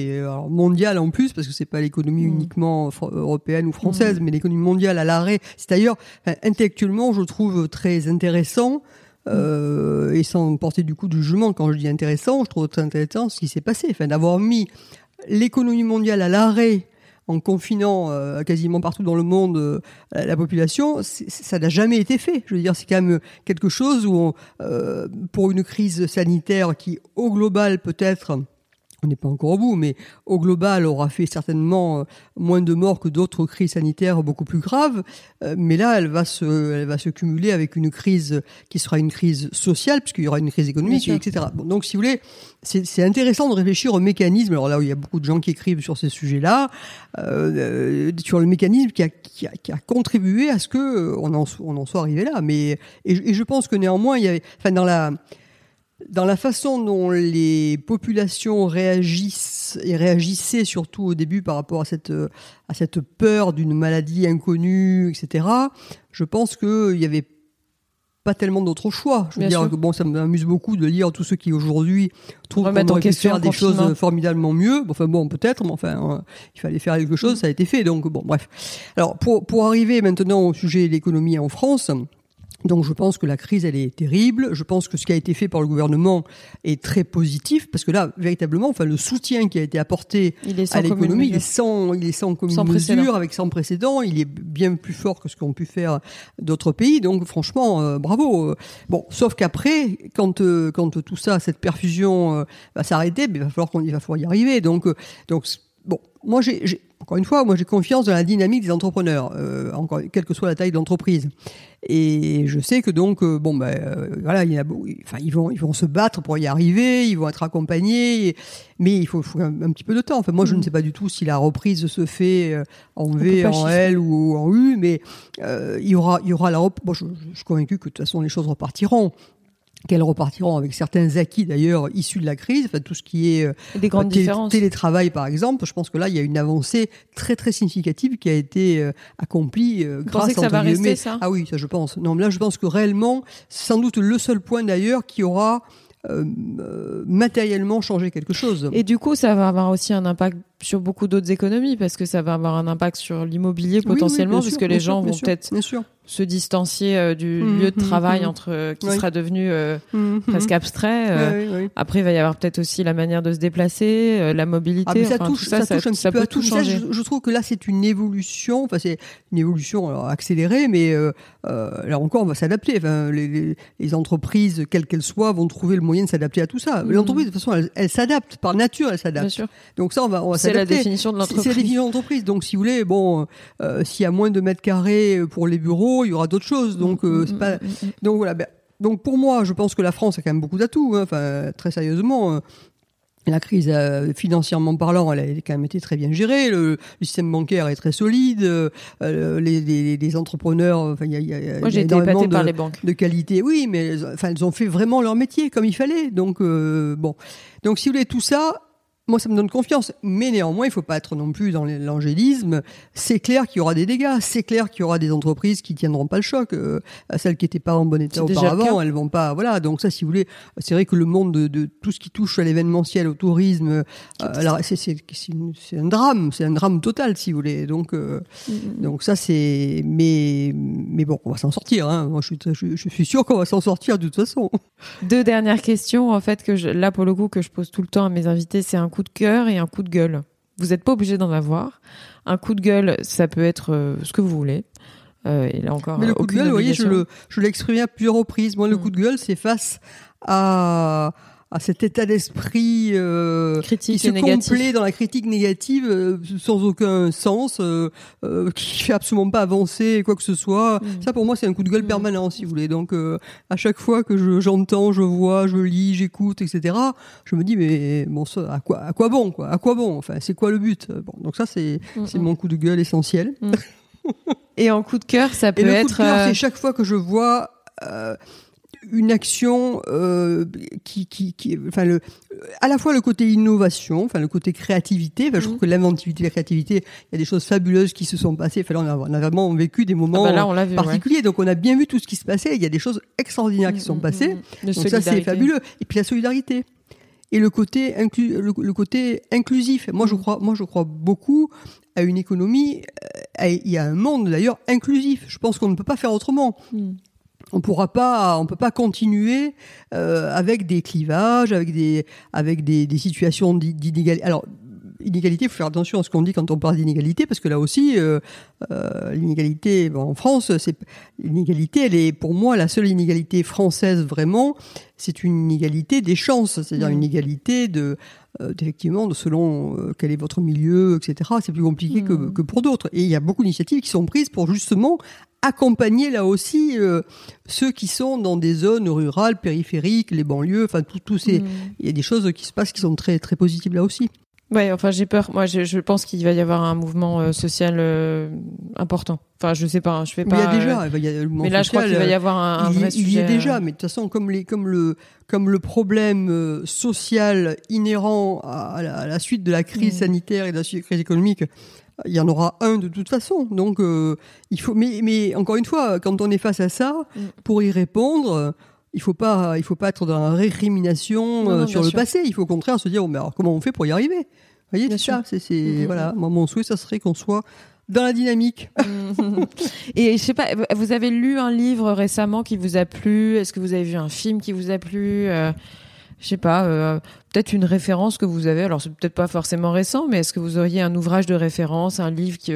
mondiale en plus, parce que c'est pas l'économie Mm. uniquement européenne ou française, mais l'économie mondiale à l'arrêt. C'est d'ailleurs enfin, intellectuellement, je trouve très intéressant. Euh, et sans porter du coup du jugement, quand je dis intéressant, je trouve très intéressant ce qui s'est passé. Enfin, d'avoir mis l'économie mondiale à l'arrêt en confinant euh, quasiment partout dans le monde euh, la population, ça n'a jamais été fait. Je veux dire, c'est quand même quelque chose où, on, euh, pour une crise sanitaire qui, au global, peut-être, on n'est pas encore au bout, mais au global aura fait certainement euh, moins de morts que d'autres crises sanitaires beaucoup plus graves. Euh, mais là, elle va se, elle va se cumuler avec une crise qui sera une crise sociale, puisqu'il y aura une crise économique, etc. Bon, donc, si vous voulez, c'est c'est intéressant de réfléchir au mécanisme. Alors là où il y a beaucoup de gens qui écrivent sur ces sujets-là, euh, euh, sur le mécanisme qui a, qui a, qui a contribué à ce que on en, on en soit arrivé là. Mais et, je- et je pense que néanmoins, il y avait, enfin dans la dans la façon dont les populations réagissent et réagissaient surtout au début par rapport à cette à cette peur d'une maladie inconnue, etc. Je pense qu'il y avait pas tellement d'autres choix. Je veux Bien dire sûr. que bon, ça m'amuse beaucoup de lire tous ceux qui aujourd'hui trouvent qu'on en aurait pu question faire des choses formidablement mieux. Enfin bon, peut-être, mais enfin, euh, il fallait faire quelque chose, ça a été fait. Donc bon, bref. Alors pour pour arriver maintenant au sujet de l'économie en France. Donc je pense que la crise, elle est terrible. Je pense que ce qui a été fait par le gouvernement est très positif, parce que là, véritablement, enfin, le soutien qui a été apporté à l'économie, il est sans, il est sans commune Sans mesure, précédent. avec sans précédent. Il est bien plus fort que ce qu'ont pu faire d'autres pays. Donc franchement, euh, bravo. Bon, sauf qu'après, quand euh, quand tout ça, cette perfusion euh, va s'arrêter, ben, il va falloir qu'on il va falloir y arriver. Donc donc bon, moi j'ai encore une fois, moi j'ai confiance dans la dynamique des entrepreneurs, euh, encore quelle que soit la taille de l'entreprise. Et je sais que donc euh, bon ben euh, voilà, il y a, enfin ils vont ils vont se battre pour y arriver, ils vont être accompagnés, mais il faut, faut un, petit peu de temps. Enfin moi je ne mm. sais pas du tout si la reprise se fait euh, en V, en L ou en U, mais il y aura il y aura la bon, je, je suis convaincu que de toute façon les choses repartiront qu'elles repartiront avec certains acquis d'ailleurs issus de la crise, enfin tout ce qui est euh, des grandes différences. télétravail par exemple, je pense que là il y a une avancée très très significative qui a été euh, accomplie euh, grâce à que ça va rester ça? Ah oui, ça je pense. Non, là je pense que réellement, c'est sans doute le seul point d'ailleurs qui aura matériellement changé quelque chose. Et du coup, ça va avoir aussi un impact sur beaucoup d'autres économies parce que ça va avoir un impact sur l'immobilier potentiellement, puisque les gens vont peut-être se distancier euh, du mmh, lieu de mmh, travail mmh. entre euh, qui sera devenu euh, presque abstrait. Après, il va y avoir peut-être aussi la manière de se déplacer, la mobilité. Ah, ça, touche, ça, touche un petit peu à tout. changer. je, trouve que là, c'est une évolution. Enfin, c'est une évolution accélérée, mais là encore, on va s'adapter. Enfin, les, les, entreprises, quelles qu'elles soient, vont trouver le moyen de s'adapter à tout ça. L'entreprise, de toute façon, elle, elle s'adapte par nature, elle s'adapte. Donc ça, on va, on va c'est la définition de l'entreprise. C'est la définition de l'entreprise. Donc, si vous voulez, bon, s'il y a moins de mètres carrés pour les bureaux il y aura d'autres choses. Donc, euh, c'est pas. Donc voilà. Ben, donc pour moi, je pense que la France a quand même beaucoup d'atouts. Hein. Enfin, très sérieusement. Euh, la crise, euh, financièrement parlant, elle a quand même été très bien gérée. Le, système bancaire est très solide. les, entrepreneurs, enfin, il y a, y a, Moi, j'ai été de, par les banques. de qualité. Oui, mais enfin, elles ont fait vraiment leur métier comme il fallait. Donc bon, donc si vous voulez tout ça, moi, ça me donne confiance. Mais néanmoins, il faut pas être non plus dans l'angélisme. C'est clair qu'il y aura des dégâts. C'est clair qu'il y aura des entreprises qui tiendront pas le choc. Euh, celles qui étaient pas en bon état auparavant, elles vont pas. Voilà. Donc ça, si vous voulez, c'est vrai que le monde de, de, tout ce qui touche à l'événementiel, au tourisme, euh, c'est un drame. C'est un drame total, si vous voulez. Donc euh, donc ça, c'est. Mais mais bon, on va s'en sortir. Hein. Moi, je suis, je, suis sûr qu'on va s'en sortir de toute façon. Deux dernières questions, en fait, que je, là pour le coup que je pose tout le temps à mes invités, c'est un coup de cœur et un coup de gueule. Vous n'êtes pas obligé d'en avoir. Un coup de gueule, ça peut être euh, ce que vous voulez. Euh, et là encore, Mais le coup de gueule, vous voyez, je l'ai exprimé à plusieurs reprises. Moi, le mm. coup de gueule, c'est face à à cet état d'esprit euh, qui se complaît dans la critique négative euh, sans aucun sens, euh, euh, qui fait absolument pas avancer quoi que ce soit. Mm. Ça pour moi c'est un coup de gueule mm. permanent si vous voulez. Donc euh, à chaque fois que j'entends, je, vois, je lis, j'écoute, etc. Je me dis mais bon ça, à quoi à quoi bon quoi? À quoi bon? Enfin c'est quoi le but? Bon donc ça c'est mm, c'est mon coup de gueule essentiel. Et en coup de cœur ça peut Et le être. Coup de cœur c'est chaque fois que je vois une action euh, qui, qui, qui, enfin le, à la fois le côté innovation, enfin le côté créativité. Enfin, Je trouve mhm. que l'inventivité, la créativité, il y a des choses fabuleuses qui se sont passées. Enfin, là, on a, vraiment vécu des moments ah bah particuliers. Donc, on a bien vu tout ce qui se passait. Il y a des choses extraordinaires qui se sont mhm, passées. Mhm, Donc ça, c'est fabuleux. Et puis la solidarité et le côté inclus, le, côté inclusif. Moi, je crois, moi, je crois beaucoup à une économie. Euh, il y a un monde d'ailleurs inclusif. Je pense qu'on ne peut pas faire autrement on pourra pas, on peut pas continuer euh, avec des clivages, avec des, avec des, situations d'inégalité. Inégalité, il faut faire attention à ce qu'on dit quand on parle d'inégalité, parce que là aussi, euh, euh, l'inégalité bon, en France, c'est l'inégalité, elle est pour moi la seule inégalité française vraiment. C'est une inégalité des chances, c'est-à-dire une mmh. inégalité de euh, effectivement de selon euh, quel est votre milieu, etc. C'est plus compliqué que, mmh. que pour d'autres. Et il y a beaucoup d'initiatives qui sont prises pour justement accompagner là aussi euh, ceux qui sont dans des zones rurales, périphériques, les banlieues, enfin tout, tout ces, mmh. il y a des choses qui se passent qui sont très très positives là aussi. Ouais, enfin j'ai peur. Moi, je, je pense qu'il va y avoir un mouvement euh, social euh, important. Enfin, je sais pas, hein, je fais pas. il y a déjà. Il y a le mouvement mais là, je crois qu'il va y avoir un, un il, vrai sujet. Il y est déjà, mais de toute façon, comme les, comme le, comme le problème social inhérent à la, à la, suite de la crise mmh. sanitaire et de la crise économique, il y en aura un de toute façon. Donc, euh, il faut. Mais, mais encore une fois, quand on est face à ça, mmh. pour y répondre il faut pas, il faut pas être dans la récrimination euh, sur le passé. Il faut au contraire se dire, oh, mais alors comment on fait pour y arriver? Vous voyez, c'est ça. C'est, mm-hmm. voilà. Moi, mon souhait, ça serait qu'on soit dans la dynamique. Et je sais pas, vous avez lu un livre récemment qui vous a plu? Est-ce que vous avez vu un film qui vous a plu? Euh, Je sais pas, euh, peut-être une référence que vous avez. Alors c'est peut-être pas forcément récent, mais est-ce que vous auriez un ouvrage de référence, un livre qui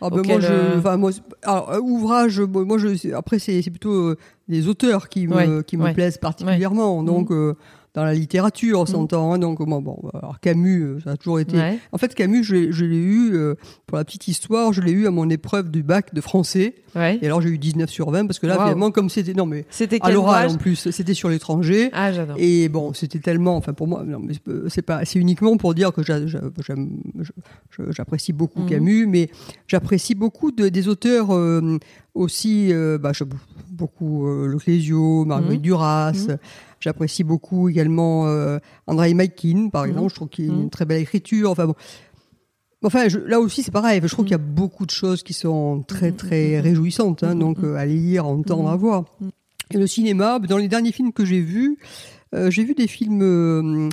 ah ben moi, je, euh, enfin moi, alors euh, ouvrage, moi je, après c'est plutôt euh, des auteurs qui me qui me plaisent particulièrement. Donc dans dans la littérature, on s'entend. hein, donc bon, bon, alors Camus, euh, ça a toujours été. Ouais. En fait, Camus, je, l'ai- je l'ai eu euh, pour la petite histoire, je l'ai eu à mon épreuve du bac de français. Ouais. Et alors j'ai eu 19 sur 20 parce que là, Waouh. finalement, comme c'était non mais C'était à l'oral en plus, c'était sur l'étranger. Ah, j'adore. Et bon, c'était tellement, enfin pour moi, non, mais c'est pas- c'est pas, c'est uniquement pour dire que j'apprécie beaucoup Mhm. Camus, mais j'apprécie beaucoup de- des auteurs euh, aussi, euh, bah, je- beaucoup euh, Le Clésio, Marguerite Mhm. Duras. Mhm. J'apprécie beaucoup également euh, André Maikin, par Mhm. exemple. Je trouve qu'il a Mhm. une très belle écriture. Enfin bon. Enfin, je- là aussi, c'est pareil. Je trouve Mhm. qu'il y a beaucoup de choses qui sont très, Mhm, très mhm, réjouissantes. hein, Mhm, donc, mhm. euh, à lire, à entendre, Mhm. à voir. Mhm. Et le cinéma, dans les derniers films que j'ai vus, euh, j'ai vu des films, euh,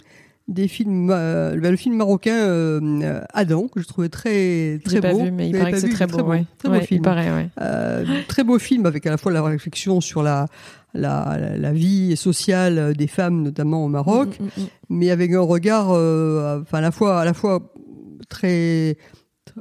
des films, euh, ben, le film marocain euh, Adam que je trouvais très très J'ai pas beau. vu, mais il paraît que c'est très beau. ouais. très beau film. Il paraît, ouais. Euh, très beau film avec à la fois la réflexion sur la la, la- la vie sociale des femmes, notamment au Maroc, Mm, mm, mm. mais avec un regard, enfin à la fois à la fois très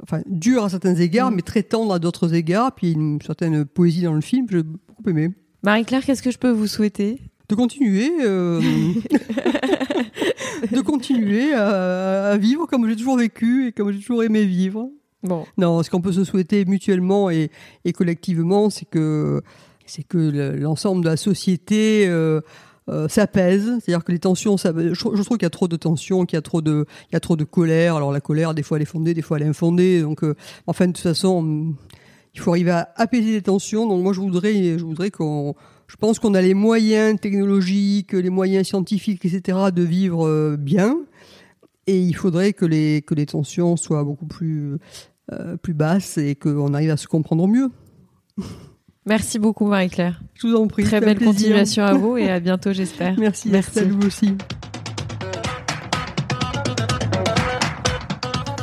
Enfin, dur à certains égards, mais très tendre à d'autres égards. Puis une certaine poésie dans le film, j'ai beaucoup aimé. Marie-Claire, qu'est-ce que je peux vous souhaiter? De continuer, euh, de continuer à, à vivre comme j'ai toujours vécu et comme j'ai toujours aimé vivre. Bon. Non, ce qu'on peut se souhaiter mutuellement et, et collectivement, c'est que c'est que le- l'ensemble de la société euh, euh, s'apaise. C'est-à-dire que les tensions, ça, je, je trouve qu'il y a trop de tensions, qu'il y a trop de, il y a trop de colère. Alors la colère, des fois elle est fondée, des fois elle est infondée. Donc, enfin de toute façon, il faut arriver à apaiser les tensions. Donc moi, je voudrais, je voudrais qu'on je pense qu'on a les moyens technologiques, les moyens scientifiques, etc., de vivre euh, bien. Et il faudrait que les, que les tensions soient beaucoup plus, euh, plus basses et qu'on arrive à se comprendre mieux. Merci beaucoup, Marie-Claire. Je vous en prie. Très belle continuation à vous et à bientôt, j'espère. Merci, Merci. Estelle, vous aussi.